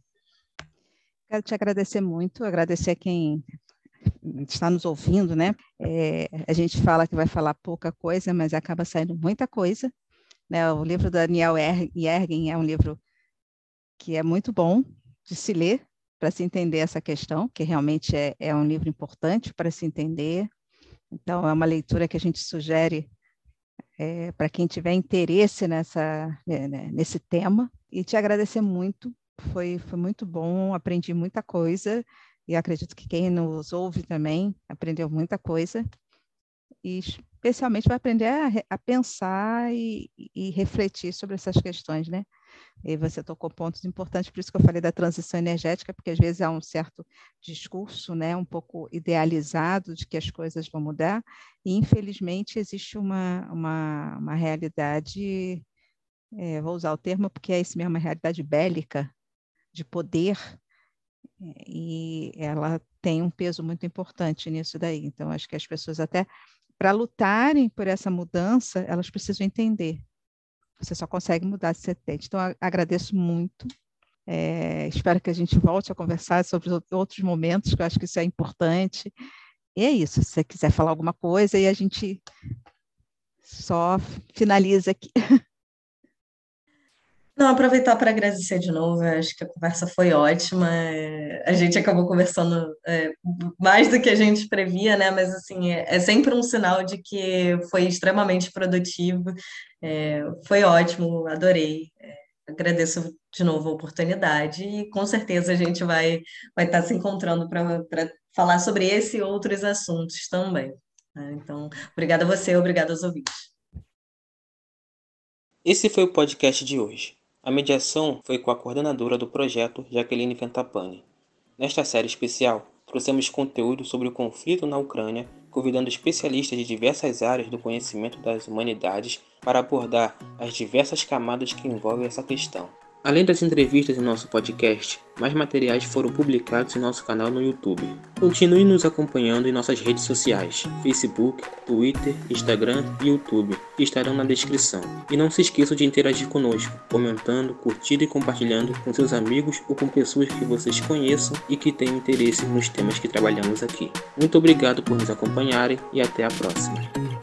Quero te agradecer muito, agradecer a quem está nos ouvindo, né? É, a gente fala que vai falar pouca coisa, mas acaba saindo muita coisa. Né? O livro do Daniel Yergin é um livro que é muito bom de se ler para se entender essa questão, que realmente é, é um livro importante para se entender. Então, é uma leitura que a gente sugere é, para quem tiver interesse nessa, né, né nesse tema. E te agradecer muito foi, foi muito bom, aprendi muita coisa e acredito que quem nos ouve também aprendeu muita coisa e especialmente vai aprender a, a pensar e, e, refletir sobre essas questões, né? E você tocou pontos importantes, por isso que eu falei da transição energética, porque às vezes há um certo discurso, né, um pouco idealizado de que as coisas vão mudar, e infelizmente existe uma, uma, uma realidade, é, vou usar o termo porque é isso mesmo, uma realidade bélica, de poder, e ela tem um peso muito importante nisso daí. Então, acho que as pessoas até, para lutarem por essa mudança, elas precisam entender. Você só consegue mudar se você tem. Então, agradeço muito. É, espero que a gente volte a conversar sobre outros momentos, que eu acho que isso é importante. E é isso. Se você quiser falar alguma coisa, e a gente só finaliza aqui.
Não, aproveitar para agradecer de novo, acho que a conversa foi ótima. É, a gente acabou conversando é, mais do que a gente previa, né? Mas assim, é, é sempre um sinal de que foi extremamente produtivo. É, foi ótimo, adorei. Agradeço de novo a oportunidade e com certeza a gente vai, vai estar se encontrando para falar sobre esse e outros assuntos também. Né? Então, obrigada a você, obrigada aos ouvintes.
Esse foi o podcast de hoje. A mediação foi com a coordenadora do projeto, Jaqueline Ventapani. Nesta série especial, trouxemos conteúdo sobre o conflito na Ucrânia, convidando especialistas de diversas áreas do conhecimento das humanidades para abordar as diversas camadas que envolvem essa questão. Além das entrevistas em nosso podcast, mais materiais foram publicados em nosso canal no YouTube. Continue nos acompanhando em nossas redes sociais: Facebook, Twitter, Instagram e YouTube, que estarão na descrição. E não se esqueçam de interagir conosco, comentando, curtindo e compartilhando com seus amigos ou com pessoas que vocês conheçam e que tenham interesse nos temas que trabalhamos aqui. Muito obrigado por nos acompanharem e até a próxima.